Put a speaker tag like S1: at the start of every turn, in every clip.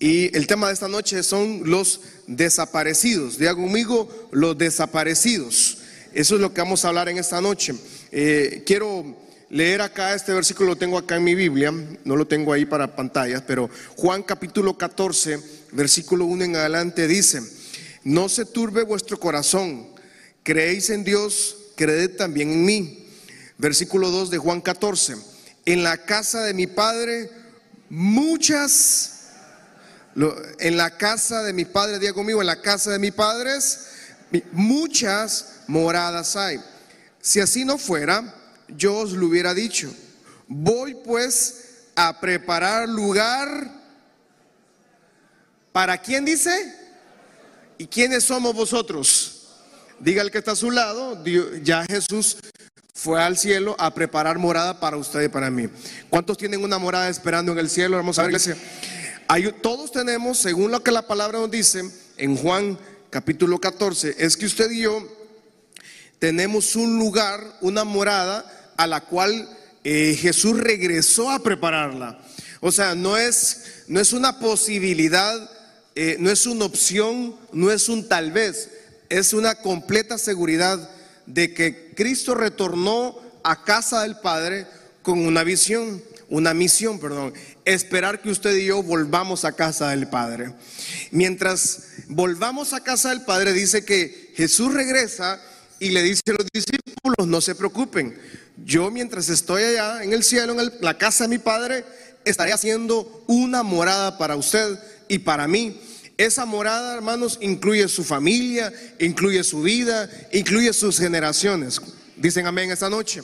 S1: Y el tema de esta noche son los desaparecidos. Diga conmigo, los desaparecidos. Eso es lo que vamos a hablar en esta noche. Eh, quiero leer acá este versículo, lo tengo acá en mi Biblia, no lo tengo ahí para pantallas, pero Juan capítulo 14, versículo 1 en adelante dice, no se turbe vuestro corazón, creéis en Dios, creed también en mí. Versículo 2 de Juan 14, en la casa de mi Padre muchas, en la casa de mi Padre, diga conmigo, en la casa de mis padres muchas moradas hay. Si así no fuera, yo os lo hubiera dicho. Voy pues a preparar lugar. ¿Para quién dice? ¿Y quiénes somos vosotros? Diga el que está a su lado, ya Jesús fue al cielo a preparar morada para usted y para mí. ¿Cuántos tienen una morada esperando en el cielo? Vamos a ver, Todos tenemos, según lo que la palabra nos dice en Juan capítulo 14, es que usted y yo tenemos un lugar, una morada a la cual eh, Jesús regresó a prepararla. O sea, no es, no es una posibilidad, eh, no es una opción, no es un tal vez, es una completa seguridad de que Cristo retornó a casa del Padre con una visión, una misión, perdón, esperar que usted y yo volvamos a casa del Padre. Mientras volvamos a casa del Padre, dice que Jesús regresa y le dice a los discípulos, no se preocupen, yo mientras estoy allá en el cielo, en la casa de mi Padre, estaré haciendo una morada para usted y para mí. Esa morada, hermanos, incluye su familia, incluye su vida, incluye sus generaciones. Dicen amén esta noche.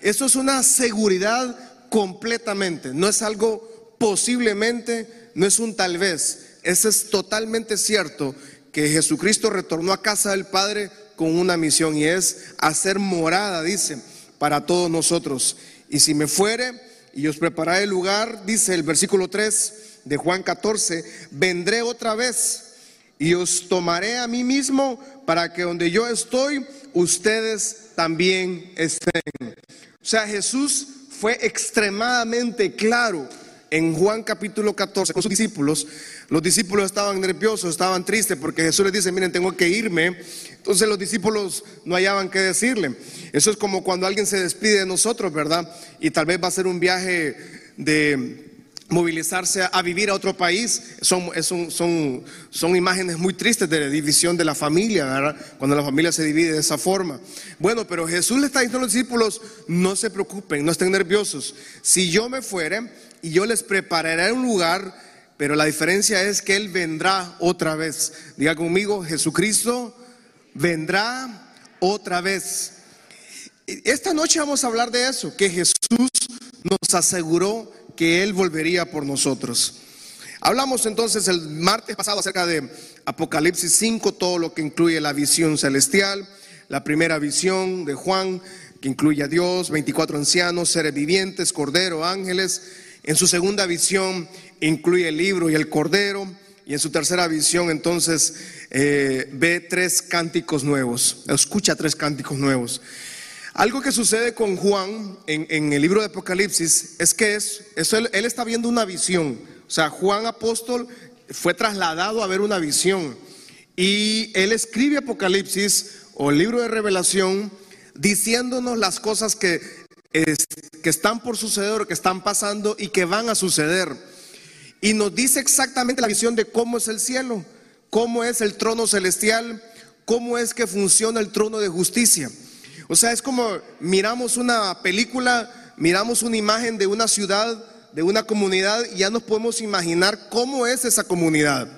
S1: Esto es una seguridad completamente, no es algo posiblemente, no es un tal vez. Eso es totalmente cierto que Jesucristo retornó a casa del Padre con una misión y es hacer morada, dice para todos nosotros. Y si me fuere y os prepararé el lugar, dice el versículo 3 de Juan 14, vendré otra vez y os tomaré a mí mismo para que donde yo estoy, ustedes también estén. O sea, Jesús fue extremadamente claro en Juan capítulo 14 con sus discípulos. Los discípulos estaban nerviosos, estaban tristes porque Jesús les dice, miren, tengo que irme. Entonces los discípulos no hallaban qué decirle. Eso es como cuando alguien se despide de nosotros, ¿verdad? Y tal vez va a ser un viaje de movilizarse a, vivir a otro país. Son, son, son imágenes muy tristes de la división de la familia. Cuando la familia se divide de esa forma. Bueno, pero Jesús le está diciendo a los discípulos, no se preocupen, no estén nerviosos. Si yo me fuere y yo les prepararé un lugar, pero la diferencia es que Él vendrá otra vez. Diga conmigo, Jesucristo vendrá otra vez. Esta noche vamos a hablar de eso, que Jesús nos aseguró que Él volvería por nosotros. Hablamos entonces el martes pasado acerca de Apocalipsis 5, todo lo que incluye la visión celestial, la primera visión de Juan, que incluye a Dios, 24 ancianos, seres vivientes, cordero, ángeles. En su segunda visión incluye el libro y el cordero. Y en su tercera visión entonces eh, ve tres cánticos nuevos, escucha tres cánticos nuevos. Algo que sucede con Juan en, el libro de Apocalipsis es que es, él, está viendo una visión. O sea, Juan apóstol fue trasladado a ver una visión. Y él escribe Apocalipsis o el libro de revelación diciéndonos las cosas que, que están por suceder, que están pasando y que van a suceder. Y nos dice exactamente la visión de cómo es el cielo, cómo es el trono celestial, cómo es que funciona el trono de justicia. O sea, es como miramos una película, miramos una imagen de una ciudad, de una comunidad, y ya nos podemos imaginar cómo es esa comunidad.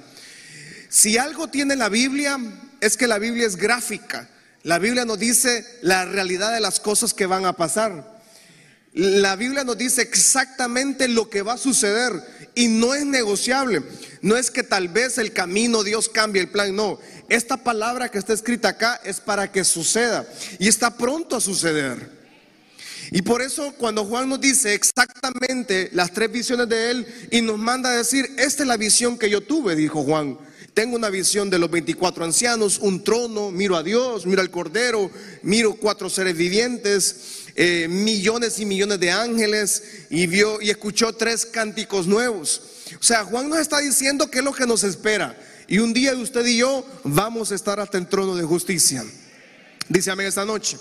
S1: Si algo tiene la Biblia, es que la Biblia es gráfica. La Biblia nos dice la realidad de las cosas que van a pasar. La Biblia nos dice exactamente lo que va a suceder y no es negociable. No es que tal vez el camino Dios cambie el plan, no. Esta palabra que está escrita acá es para que suceda y está pronto a suceder. Y por eso cuando Juan nos dice exactamente las tres visiones de él y nos manda a decir, esta es la visión que yo tuve, dijo Juan. Tengo una visión de los 24 ancianos, un trono, miro a Dios, miro al Cordero, miro cuatro seres vivientes, eh, millones y millones de ángeles y vio y escuchó tres cánticos nuevos. O sea, Juan nos está diciendo qué es lo que nos espera. Y un día usted y yo vamos a estar hasta el trono de justicia. Dice amén esta noche.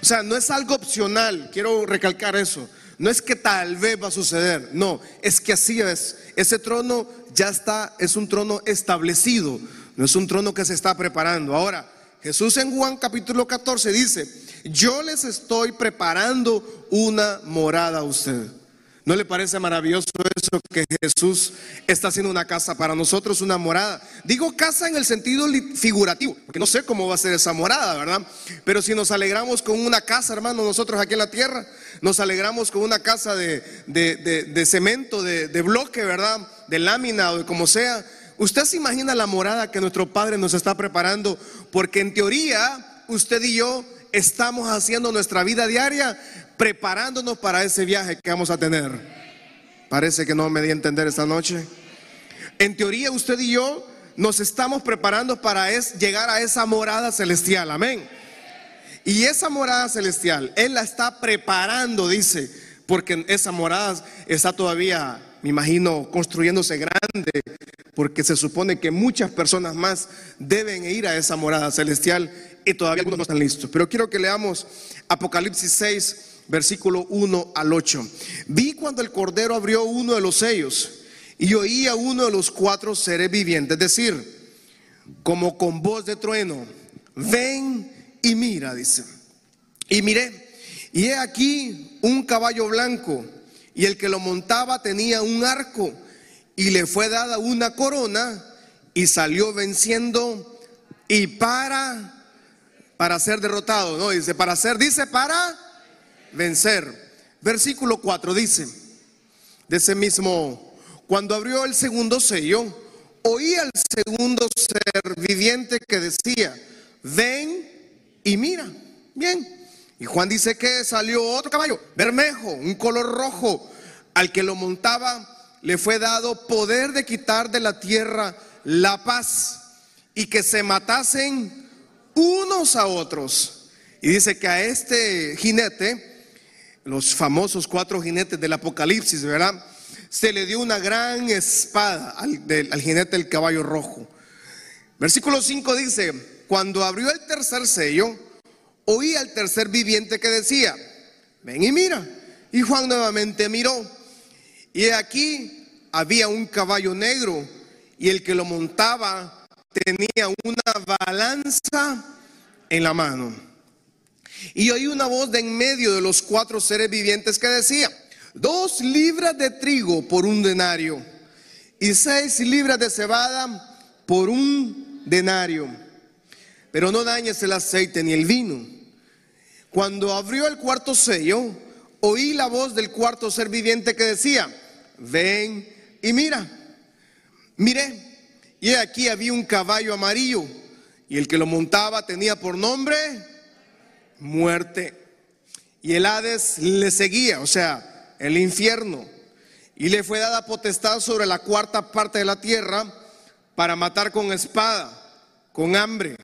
S1: O sea, no es algo opcional, quiero recalcar eso. No es que tal vez va a suceder, no, es que así es. Ese trono ya está, es un trono establecido, no es un trono que se está preparando. Ahora, Jesús en Juan capítulo 14 dice, yo les estoy preparando una morada a usted. ¿No le parece maravilloso eso que Jesús está haciendo una casa para nosotros, una morada? Digo casa en el sentido figurativo, porque no sé cómo va a ser esa morada, ¿verdad? Pero si nos alegramos con una casa, hermano, nosotros aquí en la tierra, nos alegramos con una casa de, de cemento, de, bloque, ¿verdad? De lámina o de como sea. Usted se imagina la morada que nuestro Padre nos está preparando, porque en teoría usted y yo estamos haciendo nuestra vida diaria preparándonos para ese viaje que vamos a tener. Parece que no me di a entender esta noche. En teoría usted y yo nos estamos preparando para llegar a esa morada celestial. Amén. Y esa morada celestial, Él la está preparando, dice, porque esa morada está todavía, me imagino, construyéndose grande, porque se supone que muchas personas más deben ir a esa morada celestial y todavía algunos no están listos. Pero quiero que leamos Apocalipsis 6, versículo 1 al 8. Vi cuando el Cordero abrió uno de los sellos y oí uno de los cuatro seres vivientes decir, como con voz de trueno, ven y mira, dice. Y miré, y he aquí un caballo blanco, y el que lo montaba tenía un arco, y le fue dada una corona, y salió venciendo, y para para ser derrotado, no dice, para ser, dice, para vencer. Versículo 4 dice, de ese mismo, cuando abrió el segundo sello, oí al segundo ser viviente que decía, ven y mira. Bien. Y Juan dice que salió otro caballo, bermejo, un color rojo. Al que lo montaba le fue dado poder de quitar de la tierra la paz y que se matasen unos a otros. Y dice que a este jinete, los famosos cuatro jinetes del Apocalipsis, ¿verdad? Se le dio una gran espada al, al jinete del caballo rojo. Versículo 5 dice, cuando abrió el tercer sello, oí al tercer viviente que decía, ven y mira. Y Juan nuevamente miró. Y aquí había un caballo negro y el que lo montaba tenía una balanza en la mano. Y oí una voz de en medio de los cuatro seres vivientes que decía, dos libras de trigo por un denario y seis libras de cebada por un denario. Pero no dañes el aceite ni el vino. Cuando abrió el cuarto sello, oí la voz del cuarto ser viviente que decía, ven y mira. Miré y aquí había un caballo amarillo y el que lo montaba tenía por nombre muerte. Y el Hades le seguía, o sea, el infierno. Y le fue dada potestad sobre la cuarta parte de la tierra para matar con espada, con hambre,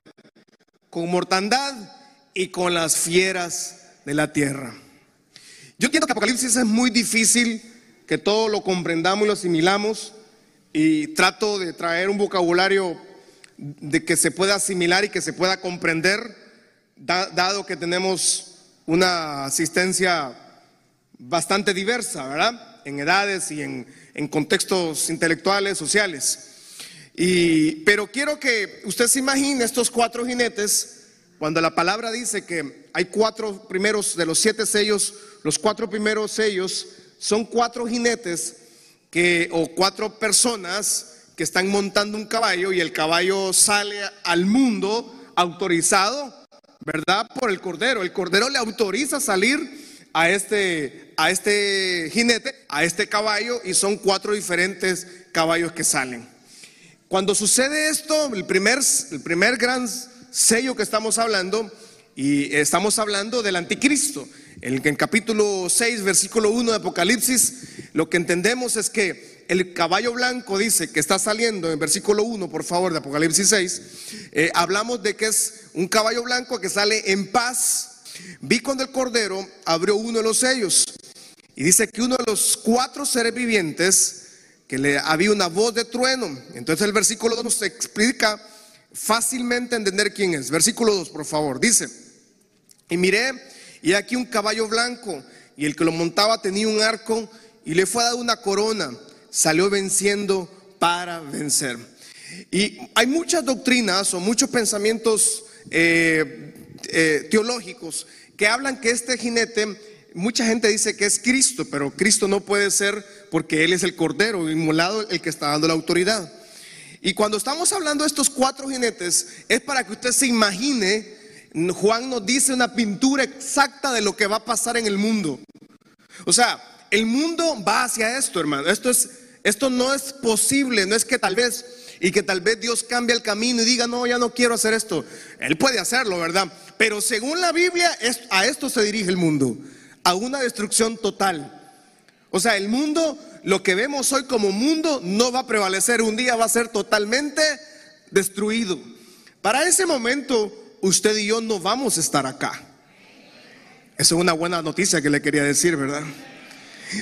S1: con mortandad y con las fieras de la tierra. Yo entiendo que Apocalipsis es muy difícil que todo lo comprendamos y lo asimilamos y trato de traer un vocabulario de que se pueda asimilar y que se pueda comprender, dado que tenemos una asistencia bastante diversa, ¿verdad? En edades y en, contextos intelectuales, sociales. Y, pero quiero que usted se imagine estos cuatro jinetes, cuando la palabra dice que hay cuatro primeros de los siete sellos, los cuatro primeros sellos son cuatro jinetes que, o cuatro personas que están montando un caballo y el caballo sale al mundo autorizado, ¿verdad? Por el cordero. El cordero le autoriza salir a este, a este jinete, a este caballo, y son cuatro diferentes caballos que salen. Cuando sucede esto, el primer, el primer gran sello que estamos hablando, y estamos hablando del anticristo. En el capítulo 6, versículo 1 de Apocalipsis, lo que entendemos es que el caballo blanco dice que está saliendo en versículo 1, por favor, de Apocalipsis 6. Eh, hablamos de que es un caballo blanco que sale en paz. Vi cuando el cordero abrió uno de los sellos y dice que uno de los cuatro seres vivientes que le había una voz de trueno. Entonces el versículo 2 nos explica fácilmente entender quién es. Versículo 2, por favor. Dice, y miré, y aquí un caballo blanco, y el que lo montaba tenía un arco, y le fue dado una corona, salió venciendo para vencer. Y hay muchas doctrinas o muchos pensamientos eh, eh, teológicos que hablan que este jinete, mucha gente dice que es Cristo, pero Cristo no puede ser porque Él es el Cordero inmolado, el que está dando la autoridad. Y cuando estamos hablando de estos cuatro jinetes, es para que usted se imagine, Juan nos dice una pintura exacta de lo que va a pasar en el mundo. O sea, el mundo va hacia esto, hermano. Esto es, esto no es posible, no es que tal vez y que tal vez Dios cambie el camino y diga, no, ya no quiero hacer esto. Él puede hacerlo, ¿verdad? Pero según la Biblia, a esto se dirige el mundo, a una destrucción total. O sea, el mundo, lo que vemos hoy como mundo, no va a prevalecer. Un día va a ser totalmente destruido. Para ese momento, usted y yo no vamos a estar acá. Esa es una buena noticia que le quería decir, ¿verdad?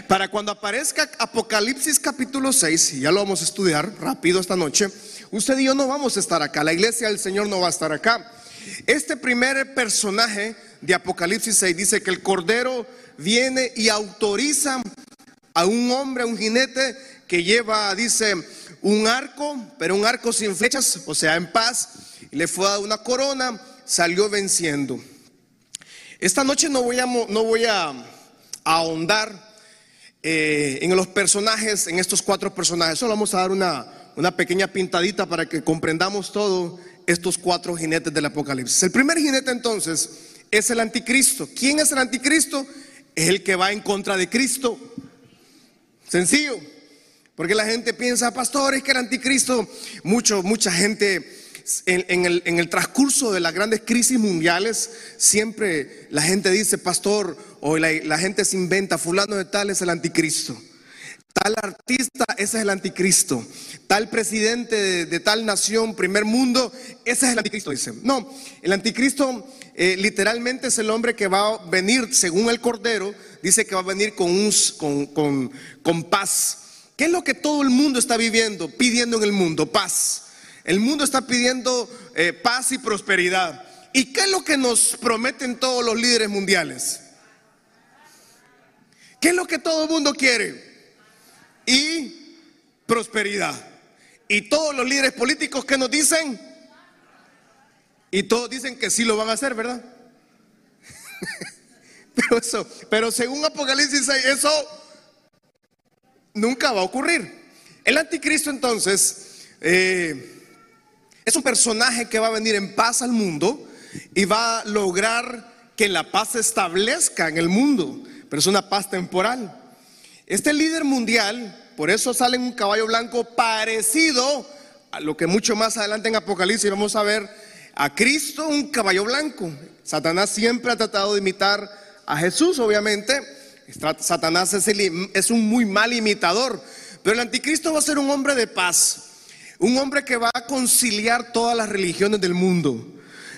S1: Para cuando aparezca Apocalipsis capítulo 6, y ya lo vamos a estudiar rápido esta noche, usted y yo no vamos a estar acá, la iglesia del Señor no va a estar acá. Este primer personaje de Apocalipsis 6 dice que el Cordero viene y autoriza a un hombre, a un jinete que lleva, dice, un arco, pero un arco sin flechas, o sea, en paz, le fue dada una corona, salió venciendo. Esta noche no voy a, no voy a ahondar eh, en los personajes, en estos cuatro personajes. Solo vamos a dar una, una pequeña pintadita para que comprendamos todo estos cuatro jinetes del Apocalipsis. El primer jinete entonces es el anticristo. ¿Quién es el anticristo? Es el que va en contra de Cristo. Sencillo. Porque la gente piensa, pastor, es que el anticristo, mucho, mucha gente en, el, transcurso de las grandes crisis mundiales, siempre la gente dice, pastor, o la, gente se inventa, fulano de tal es el anticristo. Tal artista, ese es el anticristo. Tal presidente de, tal nación, primer mundo, ese es el anticristo, dice. No, el anticristo eh, literalmente es el hombre que va a venir, según el Cordero, dice que va a venir con, un, con, con paz. ¿Qué es lo que todo el mundo está viviendo, pidiendo en el mundo? Paz. El mundo está pidiendo eh, paz y prosperidad. ¿Y qué es lo que nos prometen todos los líderes mundiales? ¿Qué es lo que todo el mundo quiere? Y prosperidad. Y todos los líderes políticos que nos dicen, y todos dicen que sí lo van a hacer, ¿verdad? pero eso, pero según Apocalipsis 6, eso nunca va a ocurrir. El anticristo entonces eh, es un personaje que va a venir en paz al mundo y va a lograr que la paz se establezca en el mundo, pero es una paz temporal. Este líder mundial, por eso sale en un caballo blanco parecido a lo que mucho más adelante en Apocalipsis vamos a ver a Cristo un caballo blanco. Satanás siempre ha tratado de imitar a Jesús, obviamente. Satanás es, es un muy mal imitador, pero el anticristo va a ser un hombre de paz. Un hombre que va a conciliar todas las religiones del mundo.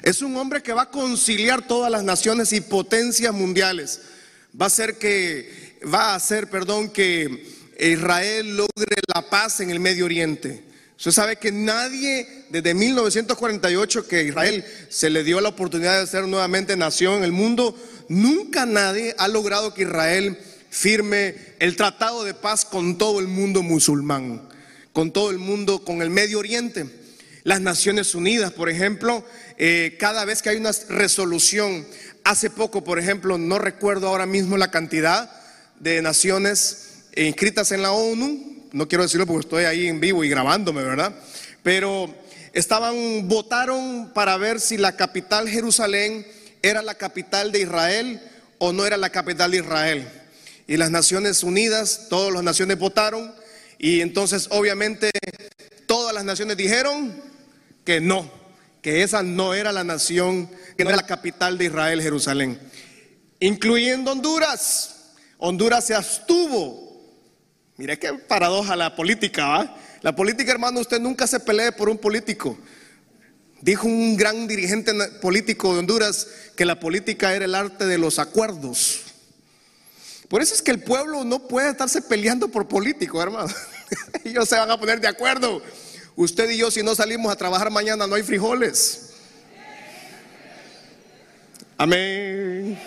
S1: Es un hombre que va a conciliar todas las naciones y potencias mundiales. Va a ser que va a hacer, perdón, que Israel logre la paz en el Medio Oriente. Usted sabe que nadie desde 1948 que Israel se le dio la oportunidad de ser nuevamente nación en el mundo, nunca nadie ha logrado que Israel firme el tratado de paz con todo el mundo musulmán con todo el mundo, con el Medio Oriente. Las Naciones Unidas, por ejemplo, eh, cada vez que hay una resolución, hace poco, por ejemplo, no recuerdo ahora mismo la cantidad de naciones inscritas en la ONU, no quiero decirlo porque estoy ahí en vivo y grabándome, ¿verdad? Pero estaban, votaron para ver si la capital Jerusalén era la capital de Israel o no era la capital de Israel. Y las Naciones Unidas, todas las naciones votaron y entonces obviamente todas las naciones dijeron que no, que esa no era la nación, que no era la capital de Israel, Jerusalén, incluyendo Honduras. Honduras se abstuvo. Mire qué paradoja la política, ¿va? La política, hermano, usted nunca se pelee por un político. Dijo un gran dirigente político de Honduras que la política era el arte de los acuerdos. Por eso es que el pueblo no puede estarse peleando por político, hermano. Ellos se van a poner de acuerdo. Usted y yo, si no salimos a trabajar mañana, no hay frijoles. Amén.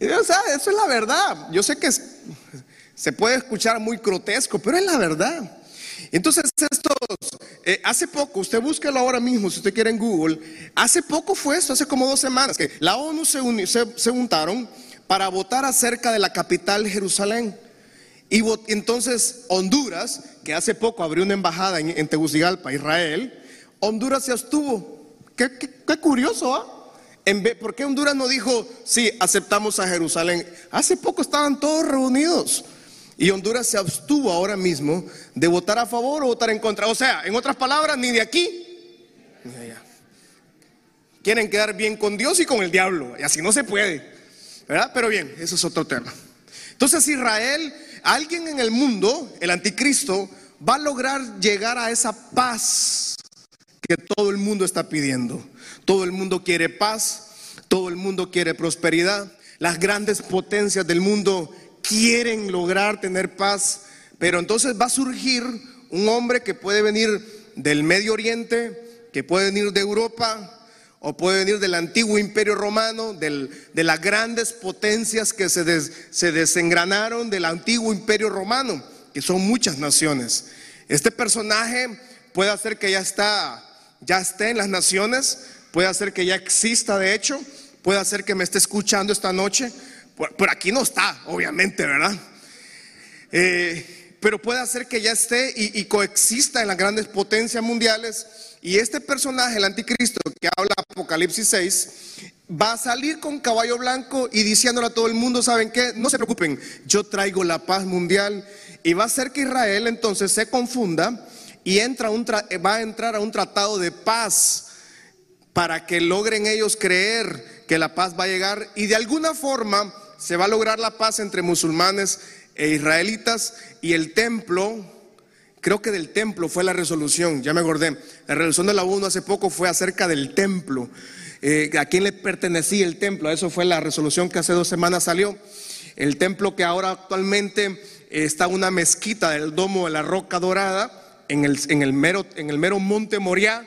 S1: o sea, eso es la verdad. Yo sé que se puede escuchar muy grotesco, pero es la verdad. Entonces, estos, eh, hace poco, usted búsquelo ahora mismo si usted quiere en Google, hace poco fue esto, hace como dos semanas, que la ONU se, se, juntaron para votar acerca de la capital Jerusalén. Y entonces Honduras, que hace poco abrió una embajada en, Tegucigalpa, Israel, Honduras se abstuvo. Qué, curioso, ¿ah? ¿Por qué Honduras no dijo, sí, aceptamos a Jerusalén? Hace poco estaban todos reunidos. Y Honduras se abstuvo ahora mismo de votar a favor o votar en contra. O sea, en otras palabras, ni de aquí ni de allá. Quieren quedar bien con Dios y con el diablo. Y así no se puede. Pero bien, eso es otro tema. Entonces Israel, alguien en el mundo, el anticristo, va a lograr llegar a esa paz que todo el mundo está pidiendo. Todo el mundo quiere paz, todo el mundo quiere prosperidad. Las grandes potencias del mundo quieren lograr tener paz, pero entonces va a surgir un hombre que puede venir del Medio Oriente, que puede venir de Europa, o puede venir del antiguo imperio romano, de las grandes potencias que se, se desengranaron del antiguo imperio romano, que son muchas naciones. Este personaje puede hacer que ya está, ya esté en las naciones, puede hacer que ya exista de hecho, puede hacer que me esté escuchando esta noche, por, aquí no está, obviamente, ¿verdad? Eh, pero puede hacer que ya esté y, coexista en las grandes potencias mundiales. Y este personaje, el anticristo, que habla Apocalipsis 6, va a salir con caballo blanco y diciéndole a todo el mundo, ¿saben qué? No se preocupen, yo traigo la paz mundial. Y va a hacer que Israel entonces se confunda y entra un va a entrar a un tratado de paz para que logren ellos creer que la paz va a llegar y de alguna forma se va a lograr la paz entre musulmanes e israelitas y el templo, creo que del templo fue la resolución, ya me acordé, la resolución de la ONU hace poco fue acerca del templo, eh, a quién le pertenecía el templo, eso fue la resolución que hace dos semanas salió, el templo que ahora actualmente está una mezquita del domo de la roca dorada en el, en el, mero, en el mero monte Moriah,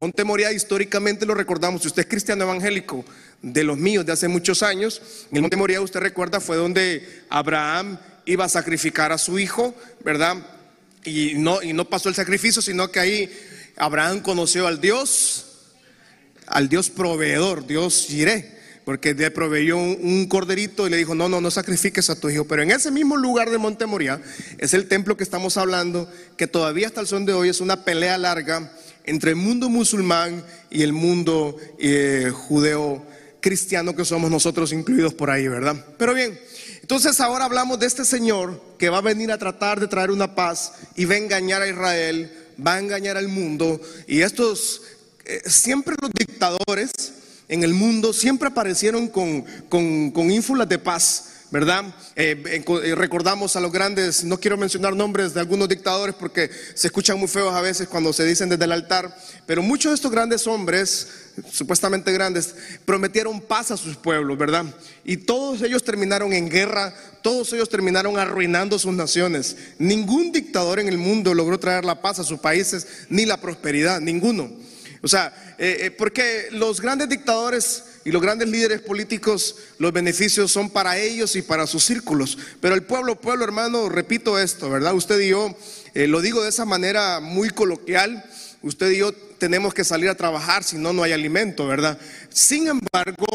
S1: Monte Moria históricamente lo recordamos, si usted es cristiano evangélico de los míos de hace muchos años, en el Monte Moria usted recuerda fue donde Abraham iba a sacrificar a su hijo, ¿verdad? Y no, y no pasó el sacrificio, sino que ahí Abraham conoció al Dios, al Dios proveedor, Dios Jiré, porque le proveyó un, corderito y le dijo, no, no, no sacrifiques a tu hijo. Pero en ese mismo lugar de Monte Moria es el templo que estamos hablando, que todavía hasta el son de hoy es una pelea larga entre el mundo musulmán y el mundo eh, judeo cristiano que somos nosotros incluidos por ahí, ¿verdad? Pero bien, entonces ahora hablamos de este Señor que va a venir a tratar de traer una paz y va a engañar a Israel, va a engañar al mundo. Y estos, eh, siempre los dictadores en el mundo siempre aparecieron con, con, con ínfulas de paz ¿verdad? Eh, eh, recordamos a los grandes, no quiero mencionar nombres de algunos dictadores porque se escuchan muy feos a veces cuando se dicen desde el altar, pero muchos de estos grandes hombres, supuestamente grandes, prometieron paz a sus pueblos, ¿verdad? Y todos ellos terminaron en guerra, todos ellos terminaron arruinando sus naciones. Ningún dictador en el mundo logró traer la paz a sus países, ni la prosperidad, ninguno. O sea, eh, porque los grandes dictadores y los grandes líderes políticos, los beneficios son para ellos y para sus círculos. Pero el pueblo, pueblo hermano, repito esto, ¿verdad? Usted y yo, eh, lo digo de esa manera muy coloquial, usted y yo tenemos que salir a trabajar, si no, no hay alimento, ¿verdad? Sin embargo,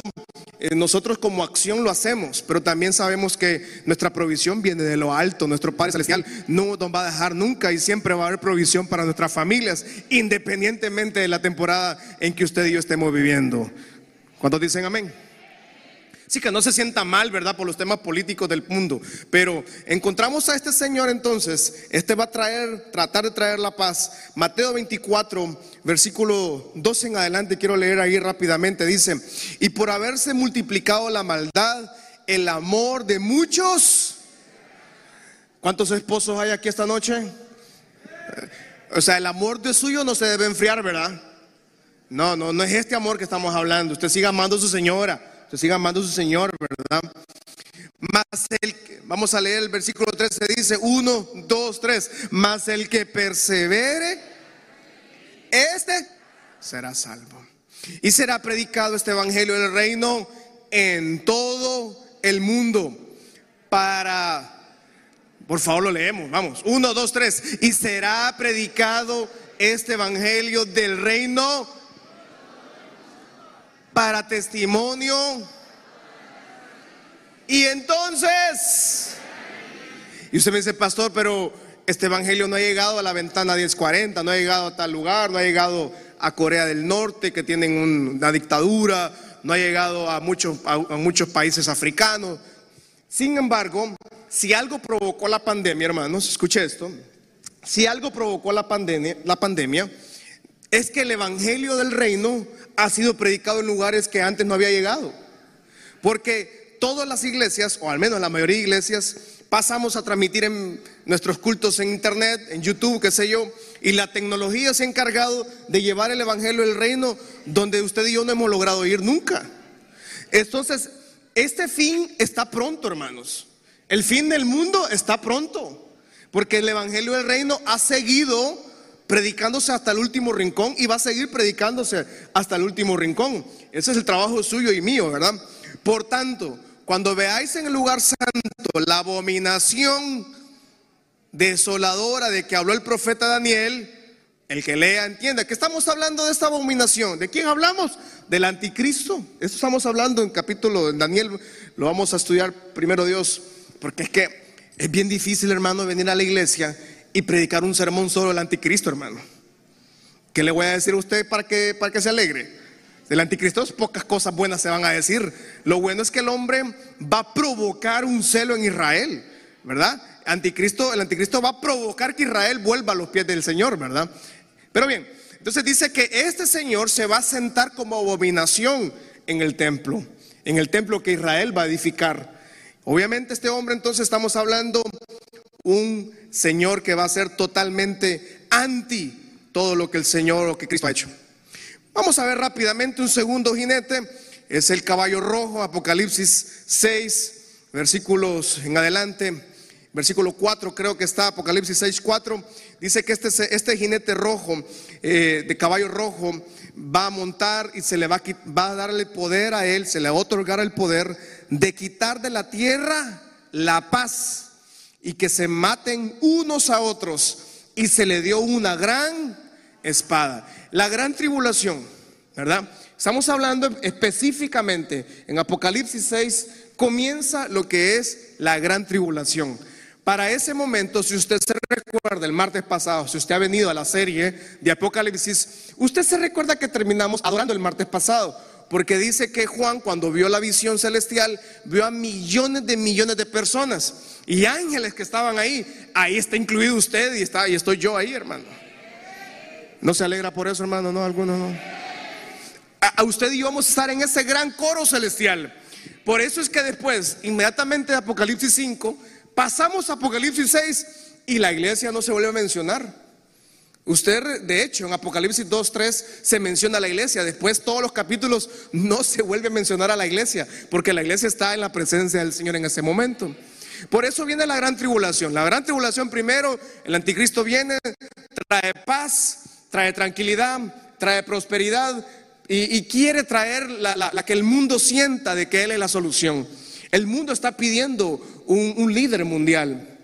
S1: eh, nosotros como acción lo hacemos, pero también sabemos que nuestra provisión viene de lo alto. Nuestro Padre Celestial no nos va a dejar nunca y siempre va a haber provisión para nuestras familias, independientemente de la temporada en que usted y yo estemos viviendo. ¿Cuántos dicen amén? Sí, que no se sienta mal, ¿verdad? Por los temas políticos del mundo. Pero encontramos a este Señor entonces. Este va a traer, tratar de traer la paz. Mateo 24, versículo 12 en adelante, quiero leer ahí rápidamente. Dice, y por haberse multiplicado la maldad, el amor de muchos. ¿Cuántos esposos hay aquí esta noche? O sea, el amor de suyo no se debe enfriar, ¿verdad? No, no, no es este amor que estamos hablando. Usted siga amando a su señora, usted siga amando a su señor, ¿verdad? Más el, vamos a leer el versículo 13, dice 1, 2, 3, más el que persevere, este será salvo. Y será predicado este evangelio del reino en todo el mundo para, por favor lo leemos, vamos, 1, 2, 3, y será predicado este evangelio del reino para testimonio y entonces, y usted me dice, pastor, pero este evangelio no ha llegado a la ventana 1040, no ha llegado a tal lugar, no ha llegado a Corea del Norte que tienen una dictadura, no ha llegado a muchos, a, muchos países africanos. Sin embargo, si algo provocó la pandemia, hermanos, escuche esto, si algo provocó la pandemia, la pandemia es que el evangelio del reino ha sido predicado en lugares que antes no había llegado. Porque todas las iglesias, o al menos la mayoría de iglesias, pasamos a transmitir en nuestros cultos en internet, en YouTube, qué sé yo, y la tecnología se ha encargado de llevar el evangelio del reino donde usted y yo no hemos logrado ir nunca. Entonces, este fin está pronto, hermanos. El fin del mundo está pronto, porque el evangelio del reino ha seguido predicándose hasta el último rincón y va a seguir predicándose hasta el último rincón. Ese es el trabajo suyo y mío, ¿verdad? Por tanto, cuando veáis en el lugar santo la abominación desoladora de que habló el profeta Daniel, el que lea entienda que estamos hablando de esta abominación. ¿De quién hablamos? Del anticristo. Esto estamos hablando en capítulo de Daniel, lo vamos a estudiar primero Dios, porque es que es bien difícil, hermano, venir a la iglesia y predicar un sermón solo del anticristo, hermano. ¿Qué le voy a decir a usted para que, para que se alegre? Del anticristo pocas cosas buenas se van a decir. Lo bueno es que el hombre va a provocar un celo en Israel, ¿verdad? Anticristo, el anticristo va a provocar que Israel vuelva a los pies del Señor, ¿verdad? Pero bien, entonces dice que este Señor se va a sentar como abominación en el templo, en el templo que Israel va a edificar. Obviamente este hombre entonces estamos hablando un Señor que va a ser totalmente anti todo lo que el Señor o que Cristo ha hecho. Vamos a ver rápidamente un segundo jinete. Es el caballo rojo, Apocalipsis 6, versículos en adelante. Versículo 4 creo que está, Apocalipsis 6, 4. Dice que este, este jinete rojo, eh, de caballo rojo, va a montar y se le va a, va a darle poder a él, se le va a otorgar el poder de quitar de la tierra la paz y que se maten unos a otros. Y se le dio una gran espada. La gran tribulación, ¿verdad? Estamos hablando específicamente en Apocalipsis 6, comienza lo que es la gran tribulación. Para ese momento, si usted se recuerda el martes pasado, si usted ha venido a la serie de Apocalipsis, usted se recuerda que terminamos adorando el martes pasado, porque dice que Juan cuando vio la visión celestial, vio a millones de millones de personas y ángeles que estaban ahí. Ahí está incluido usted y, está, y estoy yo ahí, hermano. ¿No se alegra por eso, hermano? No, alguno no. A, usted y yo vamos a estar en ese gran coro celestial. Por eso es que después, inmediatamente de Apocalipsis 5, pasamos a Apocalipsis 6 y la iglesia no se vuelve a mencionar. Usted, de hecho, en Apocalipsis 2, 3 se menciona a la iglesia. Después todos los capítulos no se vuelve a mencionar a la iglesia, porque la iglesia está en la presencia del Señor en ese momento. Por eso viene la gran tribulación. La gran tribulación primero, el anticristo viene, trae paz, trae tranquilidad, trae prosperidad y, quiere traer la, que el mundo sienta de que Él es la solución. El mundo está pidiendo un, líder mundial.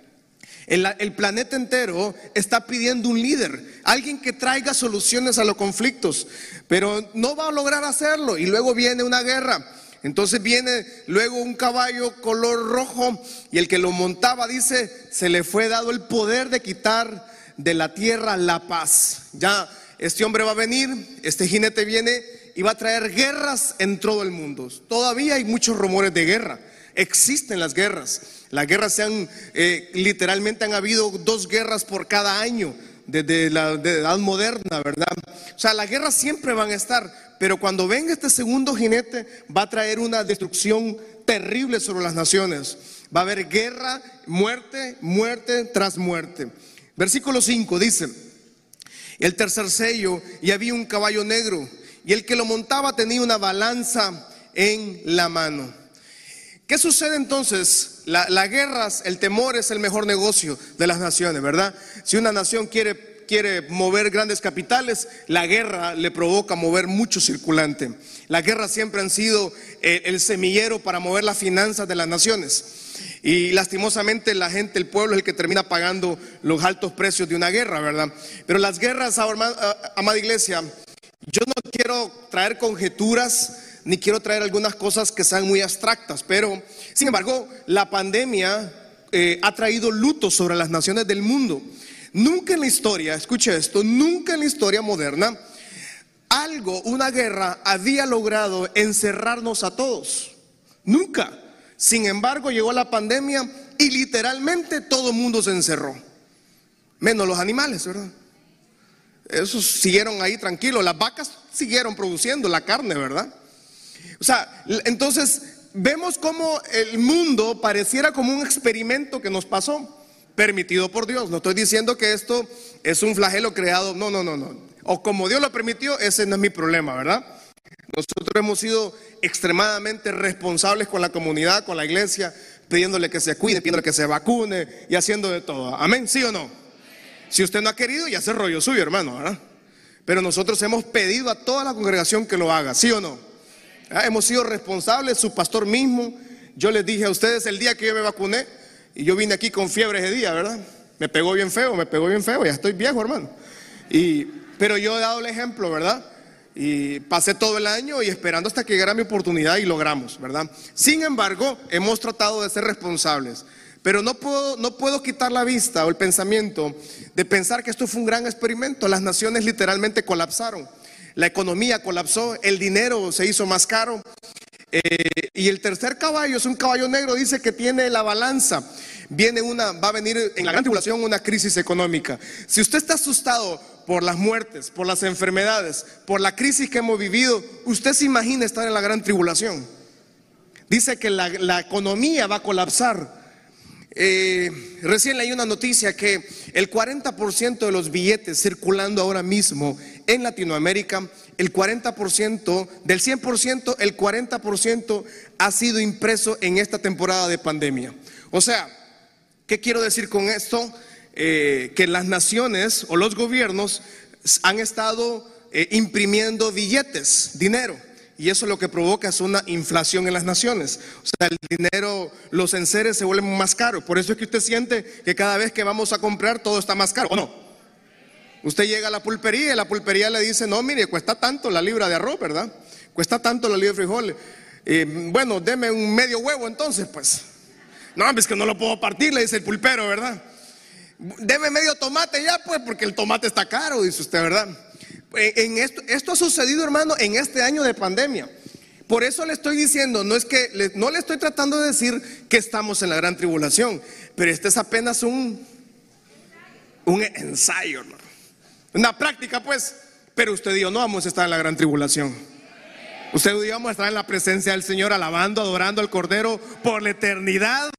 S1: El, planeta entero está pidiendo un líder, alguien que traiga soluciones a los conflictos, pero no va a lograr hacerlo. Y luego viene una guerra. Entonces viene luego un caballo color rojo y el que lo montaba dice, se le fue dado el poder de quitar de la tierra la paz. Ya este hombre va a venir, este jinete viene y va a traer guerras en todo el mundo. Todavía hay muchos rumores de guerra. Existen las guerras. Las guerras se han, eh, literalmente han habido dos guerras por cada año desde la edad moderna, ¿verdad? O sea, las guerras siempre van a estar, pero cuando venga este segundo jinete va a traer una destrucción terrible sobre las naciones. Va a haber guerra, muerte, muerte tras muerte. Versículo 5 dice, el tercer sello, y había un caballo negro, y el que lo montaba tenía una balanza en la mano. ¿Qué sucede entonces? las guerras, el temor es el mejor negocio de las naciones, ¿verdad? Si una nación quiere, quiere mover grandes capitales, la guerra le provoca mover mucho circulante. Las guerras siempre han sido el, el semillero para mover las finanzas de las naciones. Y lastimosamente la gente, el pueblo es el que termina pagando los altos precios de una guerra, ¿verdad? Pero las guerras, amada iglesia, yo no quiero traer conjeturas ni quiero traer algunas cosas que sean muy abstractas, pero sin embargo, la pandemia eh, ha traído luto sobre las naciones del mundo. Nunca en la historia, escuche esto, nunca en la historia moderna, algo, una guerra, había logrado encerrarnos a todos. Nunca. Sin embargo, llegó la pandemia y literalmente todo el mundo se encerró. Menos los animales, ¿verdad? Esos siguieron ahí tranquilos. Las vacas siguieron produciendo la carne, ¿verdad? O sea, entonces vemos cómo el mundo pareciera como un experimento que nos pasó, permitido por Dios. No estoy diciendo que esto es un flagelo creado, no, no, no, no. O como Dios lo permitió, ese no es mi problema, ¿verdad? Nosotros hemos sido extremadamente responsables con la comunidad, con la iglesia, pidiéndole que se cuide, pidiéndole que se vacune y haciendo de todo. Amén, ¿sí o no? Si usted no ha querido, ya se rollo suyo, hermano, ¿verdad? Pero nosotros hemos pedido a toda la congregación que lo haga, ¿sí o no? Ah, hemos sido responsables, su pastor mismo. Yo les dije a ustedes el día que yo me vacuné, y yo vine aquí con fiebre ese día, ¿verdad? Me pegó bien feo, me pegó bien feo, ya estoy viejo, hermano. Y, pero yo he dado el ejemplo, ¿verdad? Y pasé todo el año y esperando hasta que llegara mi oportunidad y logramos, ¿verdad? Sin embargo, hemos tratado de ser responsables. Pero no puedo, no puedo quitar la vista o el pensamiento de pensar que esto fue un gran experimento. Las naciones literalmente colapsaron la economía colapsó, el dinero se hizo más caro. Eh, y el tercer caballo es un caballo negro, dice que tiene la balanza. Viene una, va a venir en la gran tribulación una crisis económica. Si usted está asustado por las muertes, por las enfermedades, por la crisis que hemos vivido, usted se imagina estar en la gran tribulación. Dice que la, economía va a colapsar. Eh, recién leí una noticia que el 40% de los billetes circulando ahora mismo en Latinoamérica, el 40%, del 100%, el 40% ha sido impreso en esta temporada de pandemia. O sea, ¿qué quiero decir con esto? Eh, que las naciones o los gobiernos han estado eh, imprimiendo billetes, dinero. Y eso lo que provoca es una inflación en las naciones. O sea, el dinero, los enseres se vuelven más caros. Por eso es que usted siente que cada vez que vamos a comprar todo está más caro, ¿o no? Usted llega a la pulpería y la pulpería le dice, no, mire, cuesta tanto la libra de arroz, ¿verdad? Cuesta tanto la libra de frijoles. bueno, deme un medio huevo entonces, pues. No, es que no lo puedo partir, le dice el pulpero, ¿verdad? Deme medio tomate ya, pues, porque el tomate está caro, dice usted, ¿verdad? Esto, esto ha sucedido, hermano, en este año de pandemia. Por eso le estoy diciendo, no es que no le estoy tratando de decir que estamos en la gran tribulación, pero este es apenas un un ensayo, hermano. Una práctica, pues. Pero usted dijo, no vamos a estar en la gran tribulación. Usted yo vamos a estar en la presencia del Señor, alabando, adorando al Cordero por la eternidad,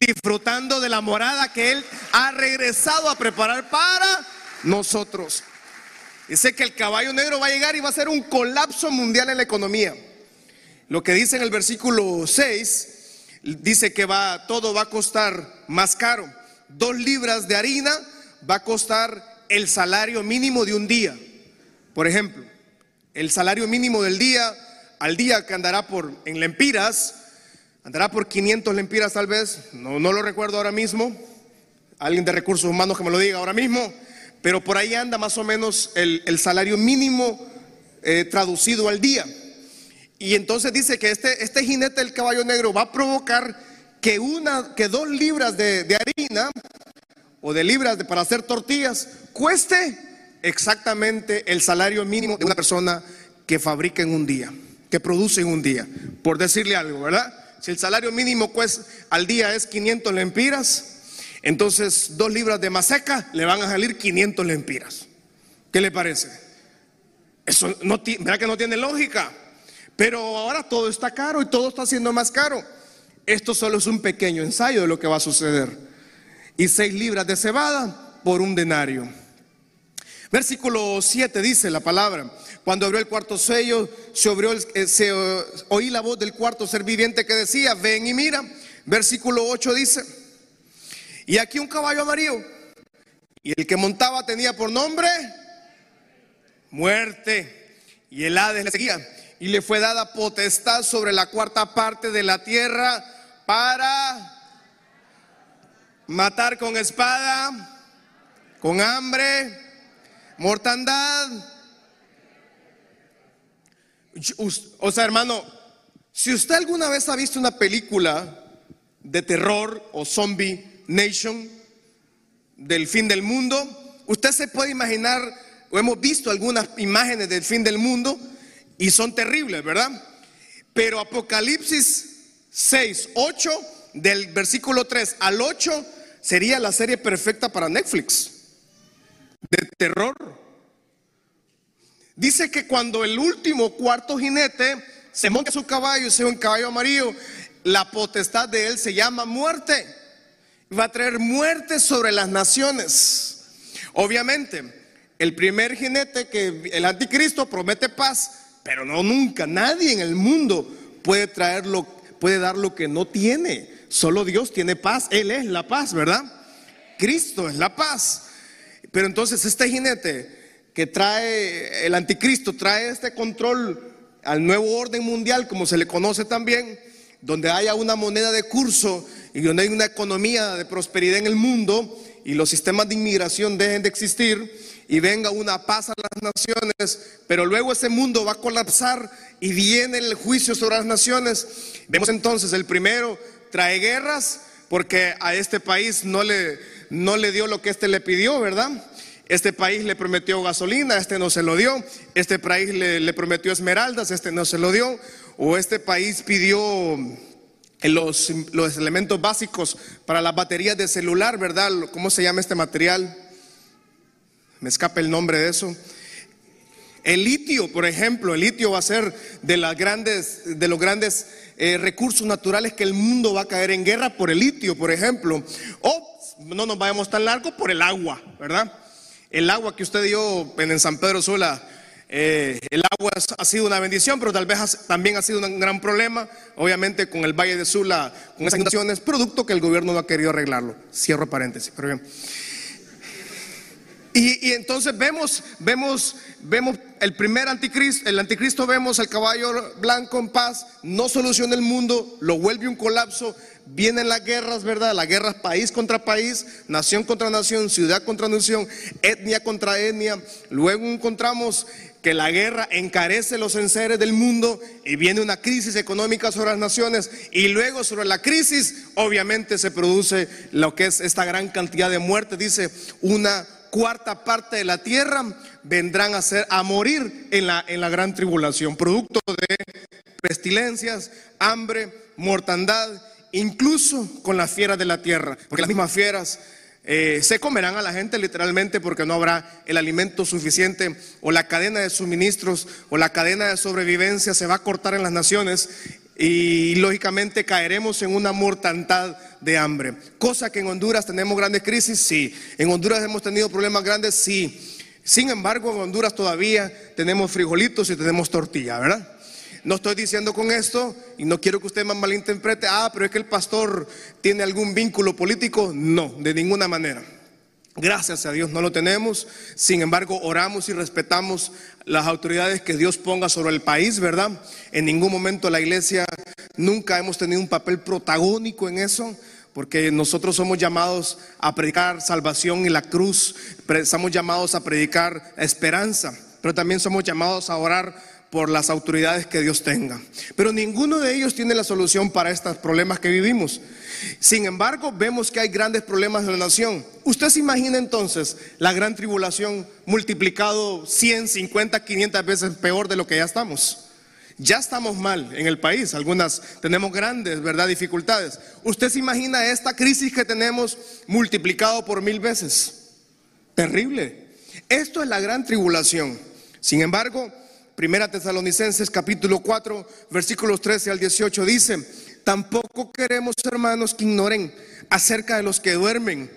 S1: disfrutando de la morada que Él ha regresado a preparar para nosotros. Dice que el caballo negro va a llegar y va a ser un colapso mundial en la economía. Lo que dice en el versículo 6, dice que va, todo va a costar más caro. Dos libras de harina va a costar el salario mínimo de un día. Por ejemplo, el salario mínimo del día, al día que andará por, en lempiras, andará por 500 lempiras tal vez, no, no lo recuerdo ahora mismo. Alguien de recursos humanos que me lo diga ahora mismo pero por ahí anda más o menos el, salario mínimo eh, traducido al día. Y entonces dice que este, este jinete del caballo negro va a provocar que, una, que dos libras de, harina o de libras para hacer tortillas cueste exactamente el salario mínimo de una persona que fabrica en un día, que produce en un día, por decirle algo, ¿verdad? Si el salario mínimo cuesta, al día es 500 lempiras, entonces, dos libras de maseca le van a salir 500 lempiras. ¿Qué le parece? Eso no, ¿verdad que no tiene lógica? Pero ahora todo está caro y todo está siendo más caro. Esto solo es un pequeño ensayo de lo que va a suceder. Y seis libras de cebada por un denario. Versículo 7 dice la palabra, cuando abrió el cuarto sello, se, abrió eh, se eh, oí la voz del cuarto ser viviente que decía, ven y mira. Versículo 8 dice, y aquí un caballo amarillo, y el que montaba tenía por nombre muerte, y el Hades le seguía, y le fue dada potestad sobre la cuarta parte de la tierra para matar con espada, con hambre, mortandad. O sea, hermano, si usted alguna vez ha visto una película de terror o zombie nation del fin del mundo, usted se puede imaginar, o hemos visto algunas imágenes del fin del mundo y son terribles, ¿verdad? Pero Apocalipsis 6, 8, del versículo 3 al 8, sería la serie perfecta para Netflix, de terror. Dice que cuando el último cuarto jinete se monta su caballo, sea un caballo amarillo, la potestad de él se llama muerte. Va a traer muerte sobre las naciones. Obviamente, el primer jinete que el anticristo promete paz, pero no nunca, nadie en el mundo puede traerlo, puede dar lo que no tiene. Solo Dios tiene paz, Él es la paz, ¿verdad? Cristo es la paz. Pero entonces este jinete que trae el anticristo, trae este control al nuevo orden mundial, como se le conoce también, donde haya una moneda de curso y donde hay una economía de prosperidad en el mundo y los sistemas de inmigración dejen de existir y venga una paz a las naciones, pero luego ese mundo va a colapsar y viene el juicio sobre las naciones. Vemos entonces el primero trae guerras porque a este país no le, no le dio lo que este le pidió, ¿verdad? Este país le prometió gasolina, este no se lo dio. Este país le, prometió esmeraldas, este no se lo dio. O este país pidió los, los elementos básicos para las baterías de celular, ¿verdad? ¿Cómo se llama este material? Me escapa el nombre de eso. El litio, por ejemplo, el litio va a ser de, las grandes, de los grandes eh, recursos naturales que el mundo va a caer en guerra por el litio, por ejemplo. O no nos vayamos tan largo por el agua, ¿verdad? el agua que usted dio en San Pedro Sula, eh, el agua ha sido una bendición, pero tal vez también ha sido un gran problema, obviamente con el Valle de Sula, con esas inundaciones, producto que el gobierno no ha querido arreglarlo. Cierro paréntesis, pero bien. Y, entonces vemos, vemos, vemos el primer anticristo, el anticristo vemos el caballo blanco en paz, no soluciona el mundo, lo vuelve un colapso, vienen las guerras, ¿verdad? Las guerras país contra país, nación contra nación, ciudad contra nación, etnia contra etnia. Luego encontramos que la guerra encarece los enseres del mundo y viene una crisis económica sobre las naciones y luego sobre la crisis obviamente se produce lo que es esta gran cantidad de muertes, dice una cuarta parte de la tierra vendrán a ser a morir en la, gran tribulación, producto de pestilencias, hambre, mortandad, incluso con las fieras de la tierra, porque las mismas fieras eh, se comerán a la gente literalmente porque no habrá el alimento suficiente o la cadena de suministros o la cadena de sobrevivencia se va a cortar en las naciones y lógicamente caeremos en una mortandad de hambre. Cosa que en Honduras tenemos grandes crisis, sí. En Honduras hemos tenido problemas grandes, sí. Sin embargo, en Honduras todavía tenemos frijolitos y tenemos tortilla, ¿verdad? No estoy diciendo con esto y no quiero que usted más malinterprete, ah, pero es que el pastor tiene algún vínculo político. No, de ninguna manera. Gracias a Dios no lo tenemos. Sin embargo, oramos y respetamos las autoridades que Dios ponga sobre el país, ¿verdad? En ningún momento la iglesia nunca hemos tenido un papel protagónico en eso, porque nosotros somos llamados a predicar salvación y la cruz, estamos llamados a predicar esperanza, pero también somos llamados a orar por las autoridades que Dios tenga. Pero ninguno de ellos tiene la solución para estos problemas que vivimos. Sin embargo, vemos que hay grandes problemas en la nación. Usted se imagina entonces la gran tribulación multiplicado 100, 50, 500 veces peor de lo que ya estamos. Ya estamos mal en el país, algunas tenemos grandes, ¿verdad?, dificultades. Usted se imagina esta crisis que tenemos multiplicado por mil veces. Terrible. Esto es la gran tribulación. Sin embargo, Primera Tesalonicenses capítulo 4, versículos 13 al 18 dice, tampoco queremos hermanos que ignoren acerca de los que duermen,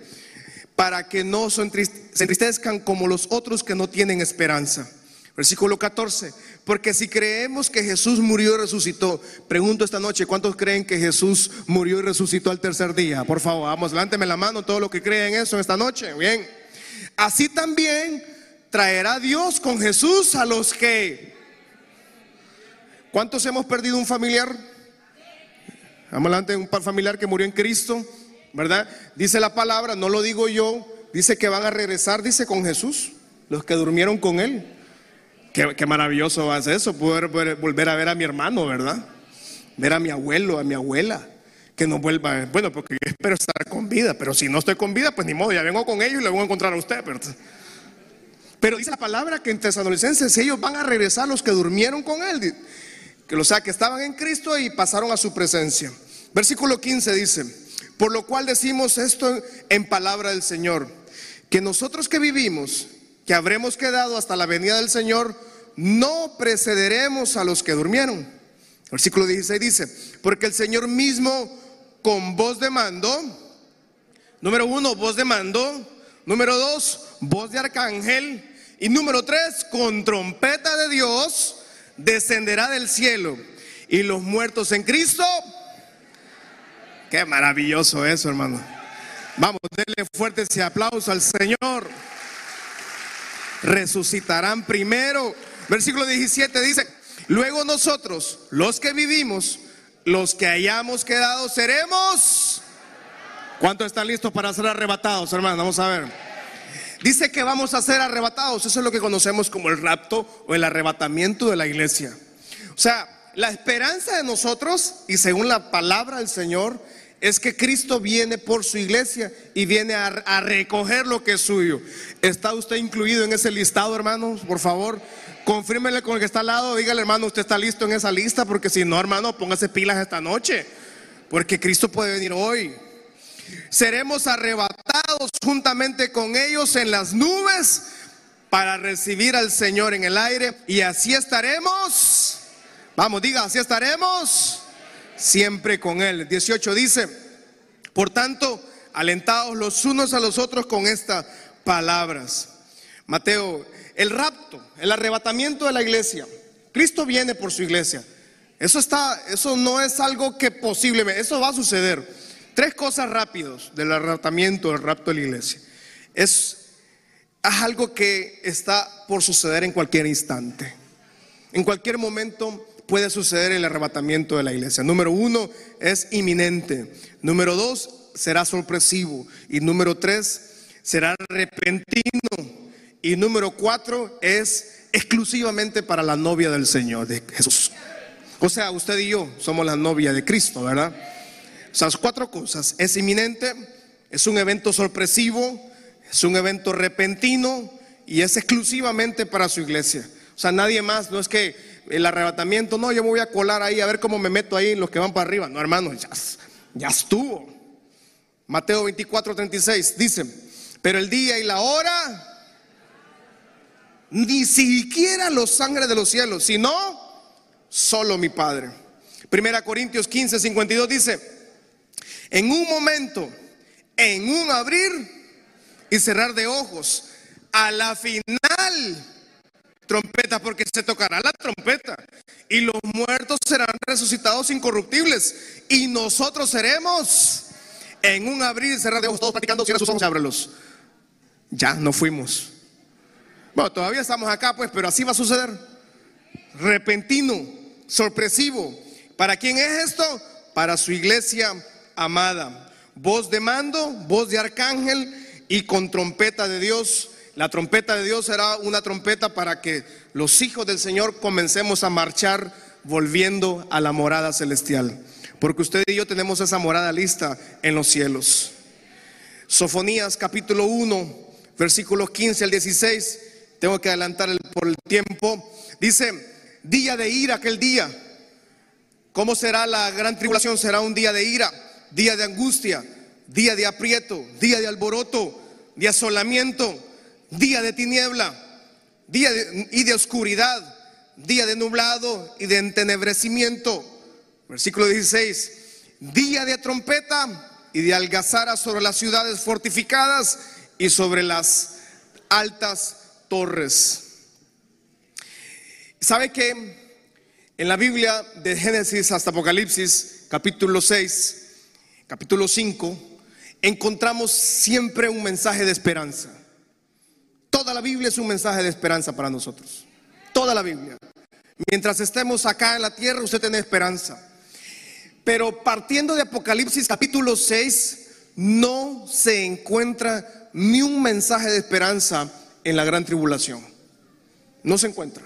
S1: para que no se entristezcan como los otros que no tienen esperanza. Versículo 14, porque si creemos que Jesús murió y resucitó, pregunto esta noche, ¿cuántos creen que Jesús murió y resucitó al tercer día? Por favor, vamos, levánteme la mano todo lo que creen eso esta noche. Bien, así también traerá Dios con Jesús a los que... ¿Cuántos hemos perdido un familiar? Vamos adelante, un familiar que murió en Cristo, ¿verdad? Dice la palabra, no lo digo yo, dice que van a regresar, dice con Jesús, los que durmieron con Él. Qué, maravilloso va a ser eso, poder, volver a ver a mi hermano, ¿verdad? Ver a mi abuelo, a mi abuela, que no vuelva, bueno, porque espero estar con vida, pero si no estoy con vida, pues ni modo, ya vengo con ellos y le voy a encontrar a usted, ¿verdad? Pero dice la palabra que en Tesalonicenses ellos van a regresar los que durmieron con él, que o sea, que estaban en Cristo y pasaron a su presencia. Versículo 15 dice, por lo cual decimos esto en palabra del Señor, que nosotros que vivimos, que habremos quedado hasta la venida del Señor, no precederemos a los que durmieron. Versículo 16 dice, porque el Señor mismo con voz de mando, número uno, voz de mando, número dos, voz de arcángel, y número tres, con trompeta de Dios, descenderá del cielo. Y los muertos en Cristo, qué maravilloso eso, hermano. Vamos, denle fuerte ese aplauso al Señor resucitarán primero. Versículo 17 dice, luego nosotros, los que vivimos, los que hayamos quedado, seremos... ¿Cuántos están listos para ser arrebatados, hermano? Vamos a ver. Dice que vamos a ser arrebatados. Eso es lo que conocemos como el rapto o el arrebatamiento de la iglesia. O sea, la esperanza de nosotros, y según la palabra del Señor, es que Cristo viene por su iglesia y viene a, recoger lo que es suyo. ¿Está usted incluido en ese listado, hermanos? Por favor, confírmele con el que está al lado, dígale, hermano, usted está listo en esa lista, porque si no, hermano, póngase pilas esta noche, porque Cristo puede venir hoy. Seremos arrebatados juntamente con ellos en las nubes para recibir al Señor en el aire y así estaremos. Vamos, diga, así estaremos siempre con Él. 18 dice, por tanto, alentados los unos a los otros con estas palabras. Mateo, el rapto, el arrebatamiento de la iglesia. Cristo viene por su iglesia. Eso está, eso no es algo que posiblemente, eso va a suceder. Tres cosas rápidos del arrebatamiento, del rapto de la iglesia. Es, es algo que está por suceder en cualquier instante. En cualquier momento puede suceder el arrebatamiento de la iglesia. Número uno, es inminente. Número dos, será sorpresivo. Y número tres, será repentino. Y número cuatro, es exclusivamente para la novia del Señor, de Jesús. O sea, usted y yo somos la novia de Cristo, ¿verdad? Sea, cuatro cosas. Es inminente, es un evento sorpresivo, es un evento repentino y es exclusivamente para su iglesia. O sea, nadie más, no es que el arrebatamiento, no, yo me voy a colar ahí a ver cómo me meto ahí los que van para arriba. No, hermano, ya, ya estuvo. Mateo 24, 36 dice, pero el día y la hora, ni siquiera los sangre de los cielos, sino solo mi Padre. Primera Corintios 15, 52 dice, en un momento, en un abrir y cerrar de ojos, a la final trompeta porque se tocará la trompeta y los muertos serán resucitados incorruptibles y nosotros seremos en un abrir y cerrar de ojos, todos platicando, cierra sus ojos, ábrelos. Ya, no fuimos. Bueno, todavía estamos acá, pues, pero así va a suceder. Repentino, sorpresivo. ¿Para quién es esto? Para su iglesia amada. Voz de mando, voz de arcángel y con trompeta de Dios la trompeta de Dios será una trompeta para que los hijos del Señor comencemos a marchar volviendo a la morada celestial. Porque usted y yo tenemos esa morada lista en los cielos. Sofonías capítulo 1, versículos 15 al 16. Tengo que adelantar por el tiempo. Dice, día de ira aquel día. ¿Cómo será la gran tribulación? Será un día de ira, día de angustia, día de aprieto, día de alboroto, de asolamiento día de tiniebla, día y de oscuridad, día de nublado y de entenebrecimiento. Versículo 16, día de trompeta y de algazara sobre las ciudades fortificadas y sobre las altas torres. ¿Sabe que en la Biblia de Génesis hasta Apocalipsis, capítulo 6, capítulo 5, encontramos siempre un mensaje de esperanza? Toda la Biblia es un mensaje de esperanza para nosotros. Toda la Biblia. Mientras estemos acá en la tierra, usted tiene esperanza. Pero partiendo de Apocalipsis capítulo 6, no se encuentra ni un mensaje de esperanza en la gran tribulación. No se encuentra.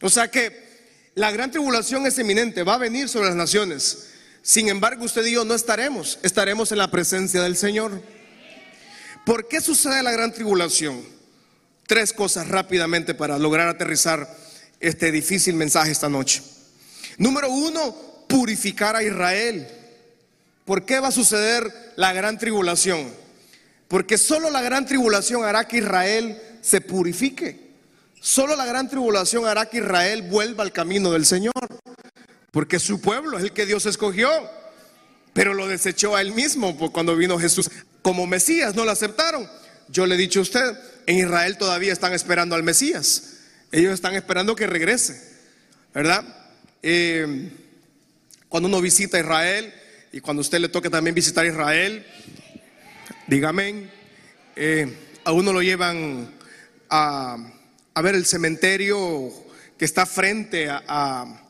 S1: O sea que la gran tribulación es eminente, va a venir sobre las naciones. Sin embargo, usted y yo no estaremos, estaremos en la presencia del Señor. ¿Por qué sucede la gran tribulación? Tres cosas rápidamente para lograr aterrizar este difícil mensaje esta noche. Número uno, purificar a Israel. ¿Por qué va a suceder la gran tribulación? Porque solo la gran tribulación hará que Israel se purifique. Solo la gran tribulación hará que Israel vuelva al camino del Señor. Porque su pueblo es el que Dios escogió. Pero lo desechó a él mismo cuando vino Jesús. Como Mesías no lo aceptaron. Yo le he dicho a usted, en Israel todavía están esperando al Mesías. Ellos están esperando que regrese. ¿Verdad? Eh, cuando uno visita Israel, y cuando usted le toque también visitar Israel, dígame, eh, a uno lo llevan a, ver el cementerio que está frente a,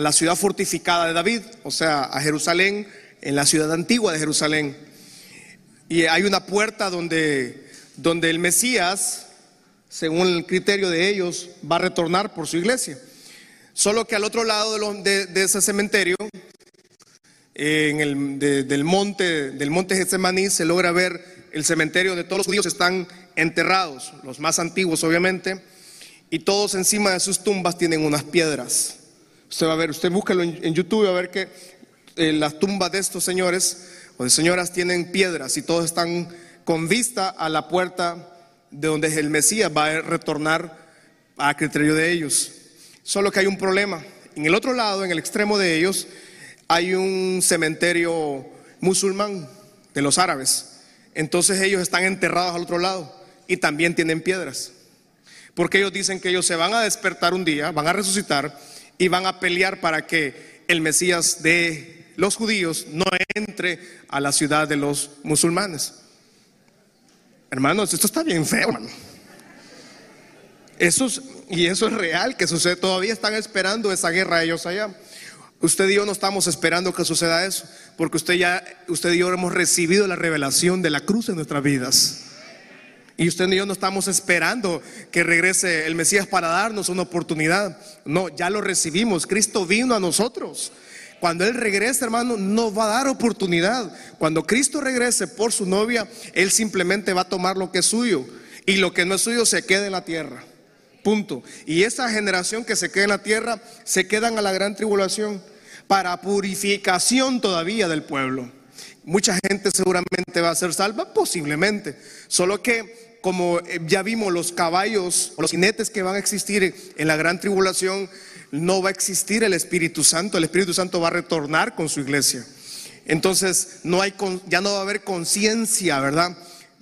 S1: la ciudad fortificada de David, o sea, a Jerusalén, en la ciudad antigua de Jerusalén. Y hay una puerta donde, donde el Mesías, según el criterio de ellos, va a retornar por su iglesia. Solo que al otro lado de, ese cementerio en el, del monte del monte Getsemaní se logra ver el cementerio de todos los judíos están enterrados, los más antiguos obviamente, y todos encima de sus tumbas tienen unas piedras. Usted va a ver, usted búsquelo en, YouTube, va a ver que eh, las tumbas de estos señores o de señoras tienen piedras y todos están con vista a la puerta de donde el Mesías va a retornar a criterio de ellos. Solo que hay un problema. En el otro lado, en el extremo de ellos, hay un cementerio musulmán de los árabes. Entonces ellos están enterrados al otro lado y también tienen piedras. Porque ellos dicen que ellos se van a despertar un día, van a resucitar y van a pelear para que el Mesías de los judíos no entre a la ciudad de los musulmanes. Hermanos, esto está bien feo, hermano. Eso y eso es real que sucede. Todavía están esperando esa guerra ellos allá. Usted y yo no estamos esperando que suceda eso, porque usted ya, usted y yo hemos recibido la revelación de la cruz en nuestras vidas. Y usted y yo no estamos esperando que regrese el Mesías para darnos una oportunidad. No, ya lo recibimos. Cristo vino a nosotros. Cuando Él regrese, hermano, no va a dar oportunidad. Cuando Cristo regrese por su novia, Él simplemente va a tomar lo que es suyo. Y lo que no es suyo se queda en la tierra. Punto. Y esa generación que se queda en la tierra, se quedan a la gran tribulación para purificación todavía del pueblo. Mucha gente seguramente va a ser salva, posiblemente. Solo que como eh, ya vimos los caballos, los jinetes que van a existir en la gran tribulación, no va a existir el Espíritu Santo. El Espíritu Santo va a retornar con su iglesia. Entonces no hay, ya no va a haber conciencia, ¿verdad?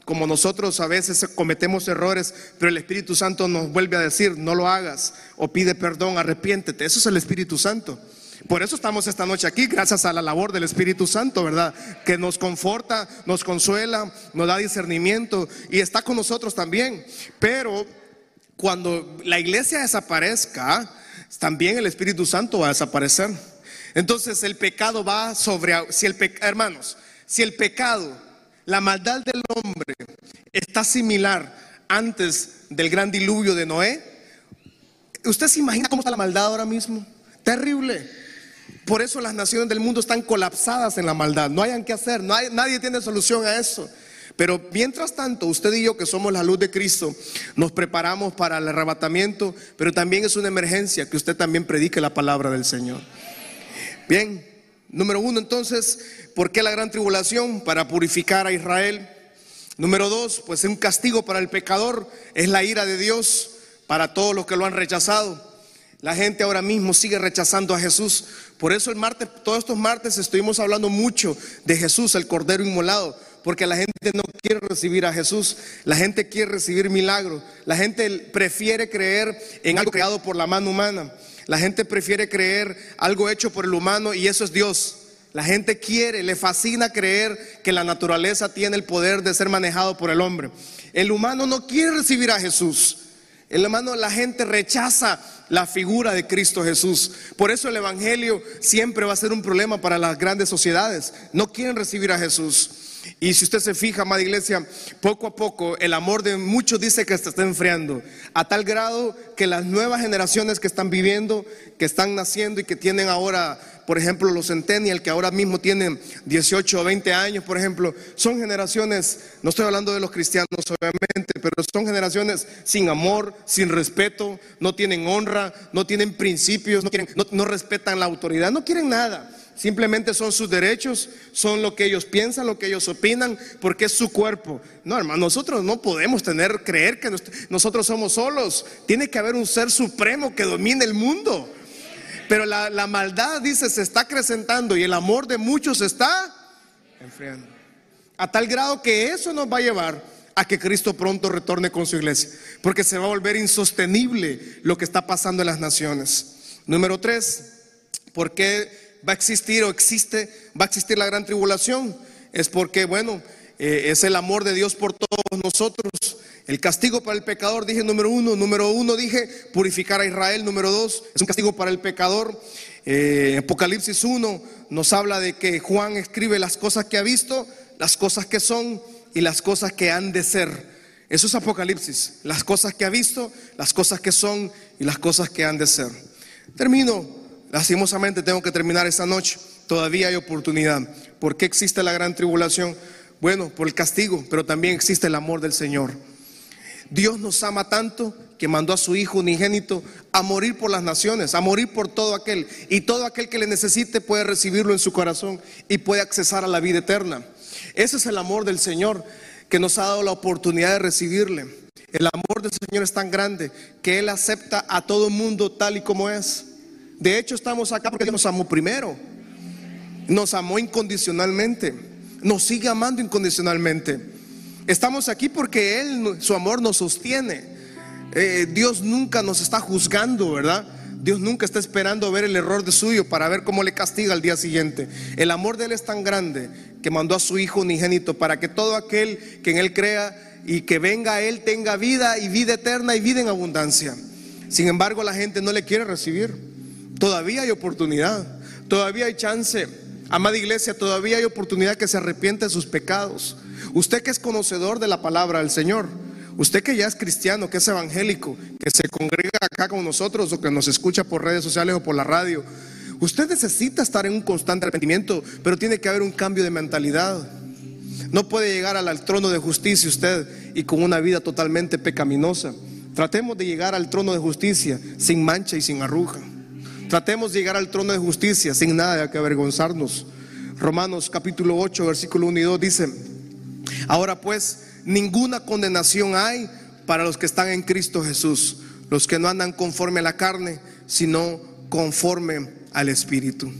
S1: Como nosotros a veces cometemos errores, pero el Espíritu Santo nos vuelve a decir, no lo hagas, o pide perdón, arrepiéntete. Eso es el Espíritu Santo. Por eso estamos esta noche aquí, gracias a la labor del Espíritu Santo, ¿verdad? Que nos conforta, nos consuela, nos da discernimiento y está con nosotros también. Pero cuando la iglesia desaparezca, también el Espíritu Santo va a desaparecer. Entonces el pecado va sobre, si el hermanos, si el pecado, la maldad del hombre está similar antes del gran diluvio de Noé, ¿usted se imagina cómo está la maldad ahora mismo? Terrible. Por eso las naciones del mundo están colapsadas en la maldad. No hayan que hacer, hay, nadie tiene solución a eso. Pero mientras tanto, usted y yo que somos la luz de Cristo, nos preparamos para el arrebatamiento, pero también es una emergencia que usted también predique la palabra del Señor. Bien, número uno entonces, ¿por qué la gran tribulación? Para purificar a Israel. Número dos, pues es un castigo para el pecador, es la ira de Dios para todos los que lo han rechazado. La gente ahora mismo sigue rechazando a Jesús. Por eso el martes, todos estos martes estuvimos hablando mucho de Jesús, el Cordero Inmolado, porque la gente no quiere recibir a Jesús, la gente quiere recibir milagros, la gente prefiere creer en algo creado por la mano humana, la gente prefiere creer algo hecho por el humano y eso es Dios. La gente quiere, le fascina creer que la naturaleza tiene el poder de ser manejado por el hombre. El humano no quiere recibir a Jesús. El hermano, la gente rechaza la figura de Cristo Jesús. Por eso el Evangelio siempre va a ser un problema para las grandes sociedades. No quieren recibir a Jesús. Y si usted se fija, amada iglesia, poco a poco el amor de muchos dice que se está enfriando, a tal grado que las nuevas generaciones que están viviendo, que están naciendo y que tienen ahora, por ejemplo, los centennial, que ahora mismo tienen 18 o 20 años, por ejemplo, son generaciones, no estoy hablando de los cristianos obviamente, pero son generaciones sin amor, sin respeto, no tienen honra, no tienen principios, no, no respetan la autoridad, no quieren nada. Simplemente son sus derechos, son lo que ellos piensan, lo que ellos opinan, porque es su cuerpo. No, hermano, nosotros no podemos tener, creer que nosotros somos solos. Tiene que haber un ser supremo que domine el mundo. Pero la, maldad, dice, se está acrecentando y el amor de muchos está enfriando. A tal grado que eso nos va a llevar a que Cristo pronto retorne con su iglesia. Porque se va a volver insostenible lo que está pasando en las naciones. Número tres, ¿por qué? Va a existir o existe, va a existir la gran tribulación, es porque, bueno, eh, es el amor de Dios por todos nosotros. El castigo para el pecador, dije número uno. Número uno, dije purificar a Israel. Número dos, es un castigo para el pecador. Eh, Apocalipsis 1 nos habla de que Juan escribe las cosas que ha visto, las cosas que son y las cosas que han de ser. Eso es Apocalipsis. Las cosas que ha visto, las cosas que son y las cosas que han de ser. Termino Lastimosamente tengo que terminar esta noche. Todavía hay oportunidad. ¿Por qué existe la gran tribulación? Bueno, por el castigo, pero también existe el amor del Señor. Dios nos ama tanto que mandó a su Hijo unigénito a morir por las naciones, a morir por todo aquel. Y todo aquel que le necesite puede recibirlo en su corazón y puede accesar a la vida eterna. Ese es el amor del Señor que nos ha dado la oportunidad de recibirle. El amor del Señor es tan grande que Él acepta a todo mundo tal y como es. De hecho, estamos acá porque Dios nos amó primero. Nos amó incondicionalmente. Nos sigue amando incondicionalmente. Estamos aquí porque Él, su amor nos sostiene. Eh, Dios nunca nos está juzgando, ¿verdad? Dios nunca está esperando ver el error de suyo para ver cómo le castiga al día siguiente. El amor de Él es tan grande que mandó a su Hijo unigénito para que todo aquel que en Él crea y que venga a Él tenga vida y vida eterna y vida en abundancia. Sin embargo, la gente no le quiere recibir. Todavía hay oportunidad, todavía hay chance. Amada iglesia, todavía hay oportunidad que se arrepiente de sus pecados. Usted que es conocedor de la palabra del Señor, usted que ya es cristiano, que es evangélico, que se congrega acá con nosotros o que nos escucha por redes sociales o por la radio, usted necesita estar en un constante arrepentimiento, pero tiene que haber un cambio de mentalidad. No puede llegar al trono de justicia usted y con una vida totalmente pecaminosa. Tratemos de llegar al trono de justicia sin mancha y sin arruga. Tratemos de llegar al trono de justicia sin nada que avergonzarnos. Romanos capítulo 8, versículo 1 y 2 dice, ahora pues ninguna condenación hay para los que están en Cristo Jesús, los que no andan conforme a la carne, sino conforme al Espíritu.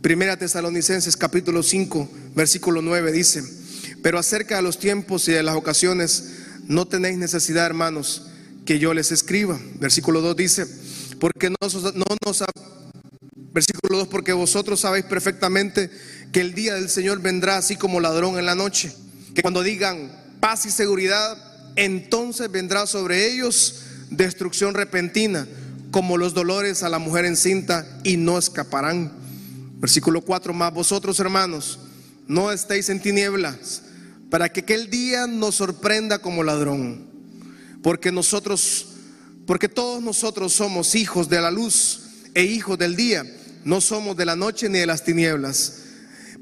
S1: Primera Tesalonicenses capítulo 5, versículo 9 dice, pero acerca de los tiempos y de las ocasiones, no tenéis necesidad, hermanos, que yo les escriba. Versículo 2 dice, porque no, no nos Versículo 2, porque vosotros sabéis perfectamente que el día del Señor vendrá así como ladrón en la noche, que cuando digan paz y seguridad, entonces vendrá sobre ellos destrucción repentina, como los dolores a la mujer encinta, y no escaparán. Versículo 4, más vosotros hermanos, no estéis en tinieblas, para que aquel día nos sorprenda como ladrón, porque nosotros, porque todos nosotros somos hijos de la luz e hijos del día no somos de la noche ni de las tinieblas.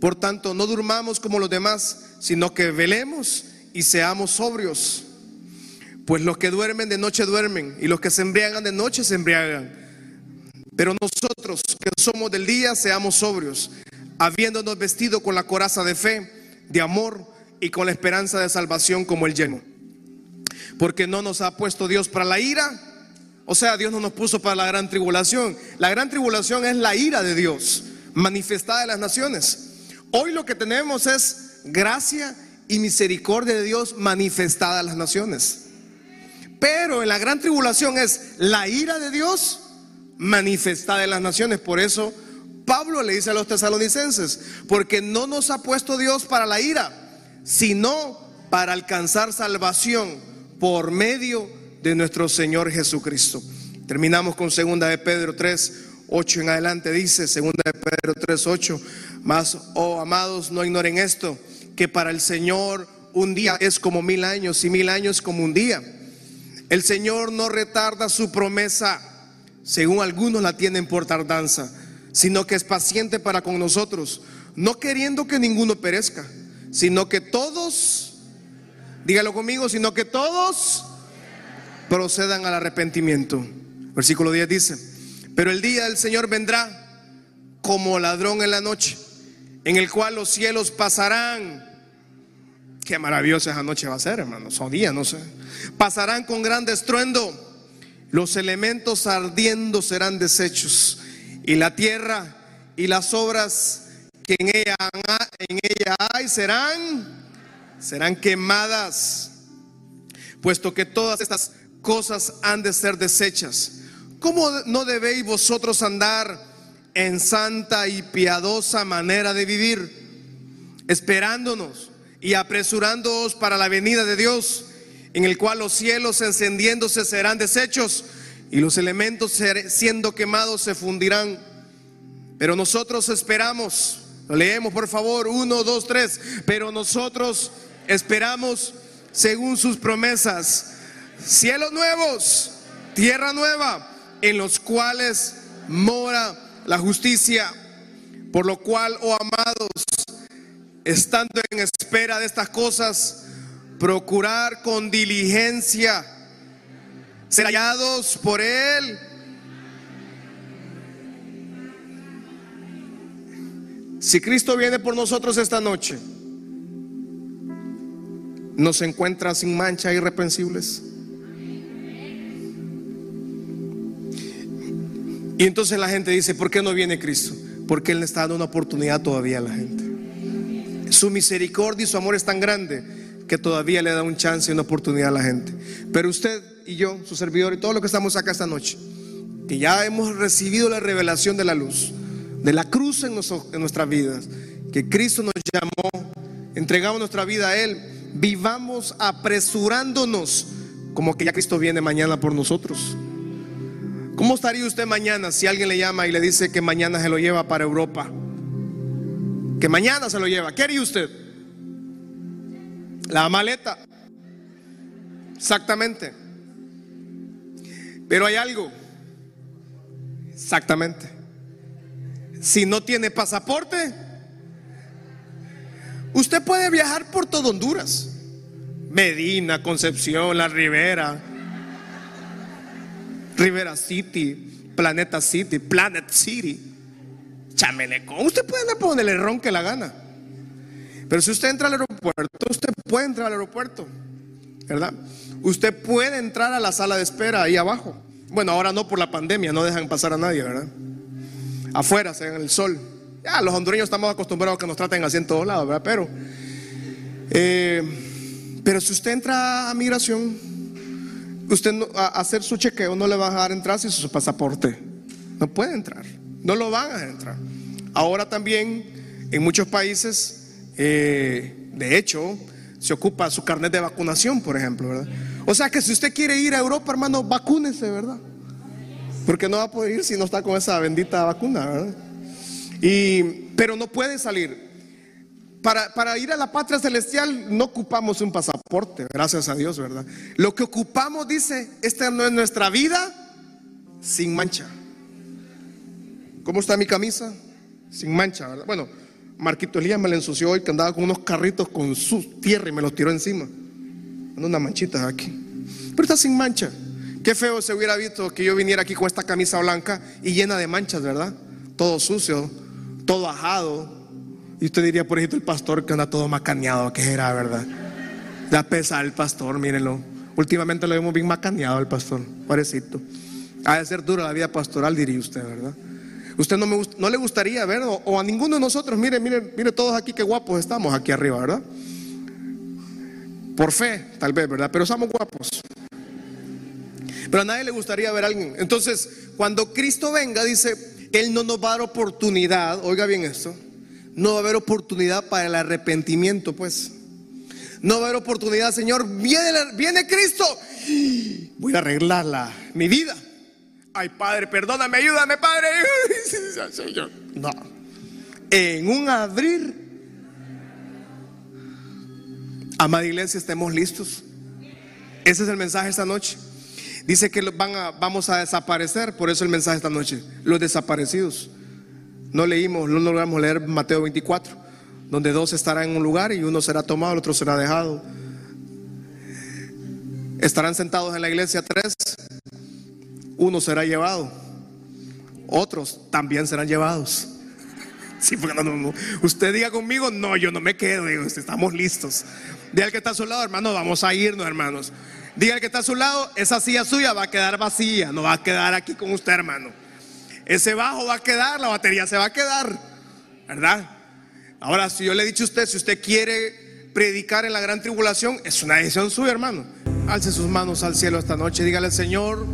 S1: Por tanto, no durmamos como los demás, sino que velemos y seamos sobrios. Pues los que duermen de noche duermen y los que se embriagan de noche se embriagan. Pero nosotros que somos del día seamos sobrios, habiéndonos vestido con la coraza de fe, de amor y con la esperanza de salvación como el lleno. Porque no nos ha puesto Dios para la ira, o sea, Dios no nos puso para la gran tribulación. La gran tribulación es la ira de Dios manifestada en las naciones. Hoy lo que tenemos es gracia y misericordia de Dios manifestada a las naciones. Pero en la gran tribulación es la ira de Dios manifestada en las naciones. Por eso Pablo le dice a los tesalonicenses, porque no nos ha puesto Dios para la ira, sino para alcanzar salvación por medio de nuestro Señor Jesucristo. Terminamos con segunda de Pedro 3, 8 en adelante dice, segunda de Pedro 3, 8, más, oh amados, no ignoren esto, que para el Señor un día es como mil años y mil años como un día. El Señor no retarda su promesa, según algunos la tienen por tardanza, sino que es paciente para con nosotros, no queriendo que ninguno perezca, sino que todos, dígalo conmigo, sino que todos procedan al arrepentimiento. Versículo 10 dice, pero el día del Señor vendrá como ladrón en la noche, en el cual los cielos pasarán. Qué maravillosa esa noche va a ser, hermanos, o día, no sé. Pasarán con gran estruendo, los elementos ardiendo serán deshechos, y la tierra y las obras que en ella, en ella hay serán, serán quemadas, puesto que todas estas cosas han de ser deshechas. ¿Cómo no debéis vosotros andar en santa y piadosa manera de vivir, esperándonos y apresurándoos para la venida de Dios, en el cual los cielos encendiéndose serán deshechos y los elementos siendo quemados se fundirán? Pero nosotros esperamos, leemos por favor, uno, dos, tres, pero nosotros esperamos según sus promesas cielos nuevos, tierra nueva, en los cuales mora la justicia. Por lo cual, oh amados, estando en espera de estas cosas, procurar con diligencia ser hallados por Él. Si Cristo viene por nosotros esta noche, nos encuentra sin mancha, irreprensibles. Y entonces la gente dice, ¿por qué no viene Cristo? Porque Él le está dando una oportunidad todavía a la gente. Su misericordia y su amor es tan grande que todavía le da un chance y una oportunidad a la gente. Pero usted y yo, su servidor y todos los que estamos acá esta noche, que ya hemos recibido la revelación de la luz, de la cruz en nuestras vidas, que Cristo nos llamó, entregamos nuestra vida a Él, vivamos apresurándonos como que ya Cristo viene mañana por nosotros. ¿Cómo estaría usted mañana si alguien le llama y le dice que mañana se lo lleva para Europa? Que mañana se lo lleva. ¿Qué haría usted? La maleta. Exactamente. Pero hay algo. Exactamente. Si no tiene pasaporte, usted puede viajar por todo Honduras. Medina, Concepción, La Ribera, Rivera City, Planeta City, Planet City, Chamelecón. Usted puede ponerle ron que la gana. Pero si usted entra al aeropuerto, usted puede entrar al aeropuerto, ¿verdad? Usted puede entrar a la sala de espera ahí abajo. Bueno, ahora no por la pandemia, no dejan pasar a nadie, ¿verdad? Afuera, en el sol. Ya, los hondureños estamos acostumbrados a que nos traten así en todos lados, ¿verdad? Pero, eh, pero si usted entra a migración, usted a hacer su chequeo no le va a dejar entrar sin su pasaporte. No puede entrar. No lo van a entrar. Ahora también en muchos países, eh, de hecho, se ocupa su carnet de vacunación, por ejemplo, ¿verdad? O sea que si usted quiere ir a Europa, hermano, vacúnese, ¿verdad? Porque no va a poder ir si no está con esa bendita vacuna, ¿verdad? Y, pero no puede salir. Para, ir a la patria celestial no ocupamos un pasaporte, gracias a Dios, ¿verdad? Lo que ocupamos, dice, esta no es nuestra vida sin mancha. ¿Cómo está mi camisa? Sin mancha, ¿verdad? Bueno, Marquito Elías me la ensució hoy que andaba con unos carritos con su tierra y me los tiró encima. Unas manchitas aquí. Pero está sin mancha. Qué feo se hubiera visto que yo viniera aquí con esta camisa blanca y llena de manchas, ¿verdad? Todo sucio, todo ajado, y usted diría, por ejemplo, el pastor que anda todo macaneado, que era, ¿verdad? Da pesa el pastor, mírenlo. Últimamente lo vemos bien macaneado el pastor, parecito. Ha de ser dura la vida pastoral, diría usted, ¿verdad? Usted no, me, no le gustaría ver, o, a ninguno de nosotros, mire, mire, mire todos aquí qué guapos estamos aquí arriba, ¿verdad? Por fe, tal vez, ¿verdad? Pero somos guapos. Pero a nadie le gustaría ver a alguien. Entonces, cuando Cristo venga, dice, Él no nos va a dar oportunidad, oiga bien esto, no va a haber oportunidad para el arrepentimiento, pues. No va a haber oportunidad, Señor, viene, viene Cristo, voy a arreglarla, mi vida. Ay, Padre, perdóname, ayúdame, Padre. No. En un abrir, amada iglesia, estemos listos. Ese es el mensaje esta noche. Dice que van a, vamos a desaparecer, por eso el mensaje esta noche, los desaparecidos. No leímos, no logramos leer Mateo 24, donde dos estarán en un lugar y uno será tomado, el otro será dejado. Estarán sentados en la iglesia tres, uno será llevado, otros también serán llevados. Sí, Usted diga conmigo, no, yo no me quedo, estamos listos. Diga al que está a su lado, hermano, vamos a irnos, hermanos. Diga al que está a su lado, esa silla suya va a quedar vacía, no va a quedar aquí con usted, hermano. Ese bajo va a quedar, la batería se va a quedar, ¿verdad? Ahora, si yo le he dicho a usted, si usted quiere predicar en la gran tribulación, es una decisión suya, hermano. Alce sus manos al cielo esta noche, dígale al Señor,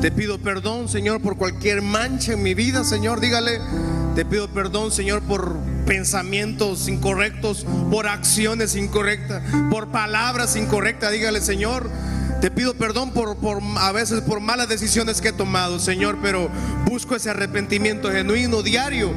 S1: te pido perdón, Señor, por cualquier mancha en mi vida, Señor, dígale, te pido perdón, Señor, por pensamientos incorrectos, por acciones incorrectas, por palabras incorrectas, dígale, Señor. Te pido perdón por, por, a veces por malas decisiones que he tomado, Señor, pero busco ese arrepentimiento genuino, diario,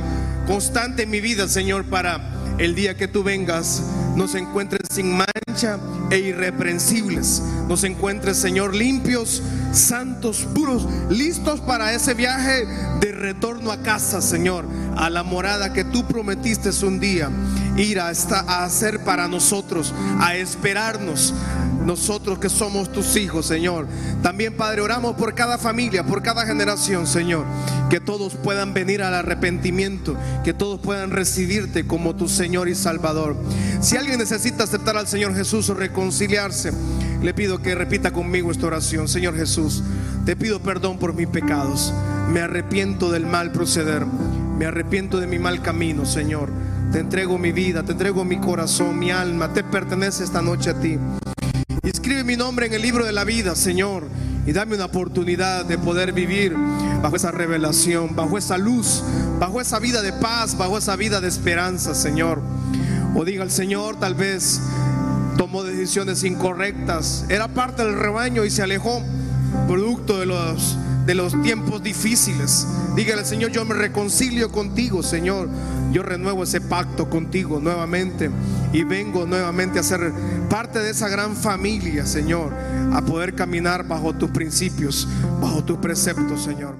S1: constante en mi vida, Señor, para el día que tú vengas nos encuentres sin mancha e irreprensibles. Nos encuentres, Señor, limpios, santos, puros, listos para ese viaje de retorno a casa, Señor, a la morada que tú prometiste un día ir a, a hacer para nosotros, a esperarnos nosotros que somos tus hijos, Señor. También, Padre, oramos por cada familia, por cada generación, Señor. Que todos puedan venir al arrepentimiento, que todos puedan recibirte como tu Señor y Salvador. Si alguien necesita aceptar al Señor Jesús o reconciliarse, le pido que repita conmigo esta oración. Señor Jesús, te pido perdón por mis pecados. Me arrepiento del mal proceder. Me arrepiento de mi mal camino, Señor. Te entrego mi vida, te entrego mi corazón, mi alma. Te pertenece esta noche a ti. Escribe mi nombre en el libro de la vida, Señor, y dame una oportunidad de poder vivir bajo esa revelación, bajo esa luz, bajo esa vida de paz, bajo esa vida de esperanza, Señor. O diga el Señor, tal vez decisiones incorrectas, era parte del rebaño y se alejó, producto de los de los tiempos difíciles. Dígale, Señor, yo me reconcilio contigo, Señor. Yo renuevo ese pacto contigo nuevamente y vengo nuevamente a ser parte de esa gran familia, Señor, a poder caminar bajo tus principios, bajo tus preceptos, Señor.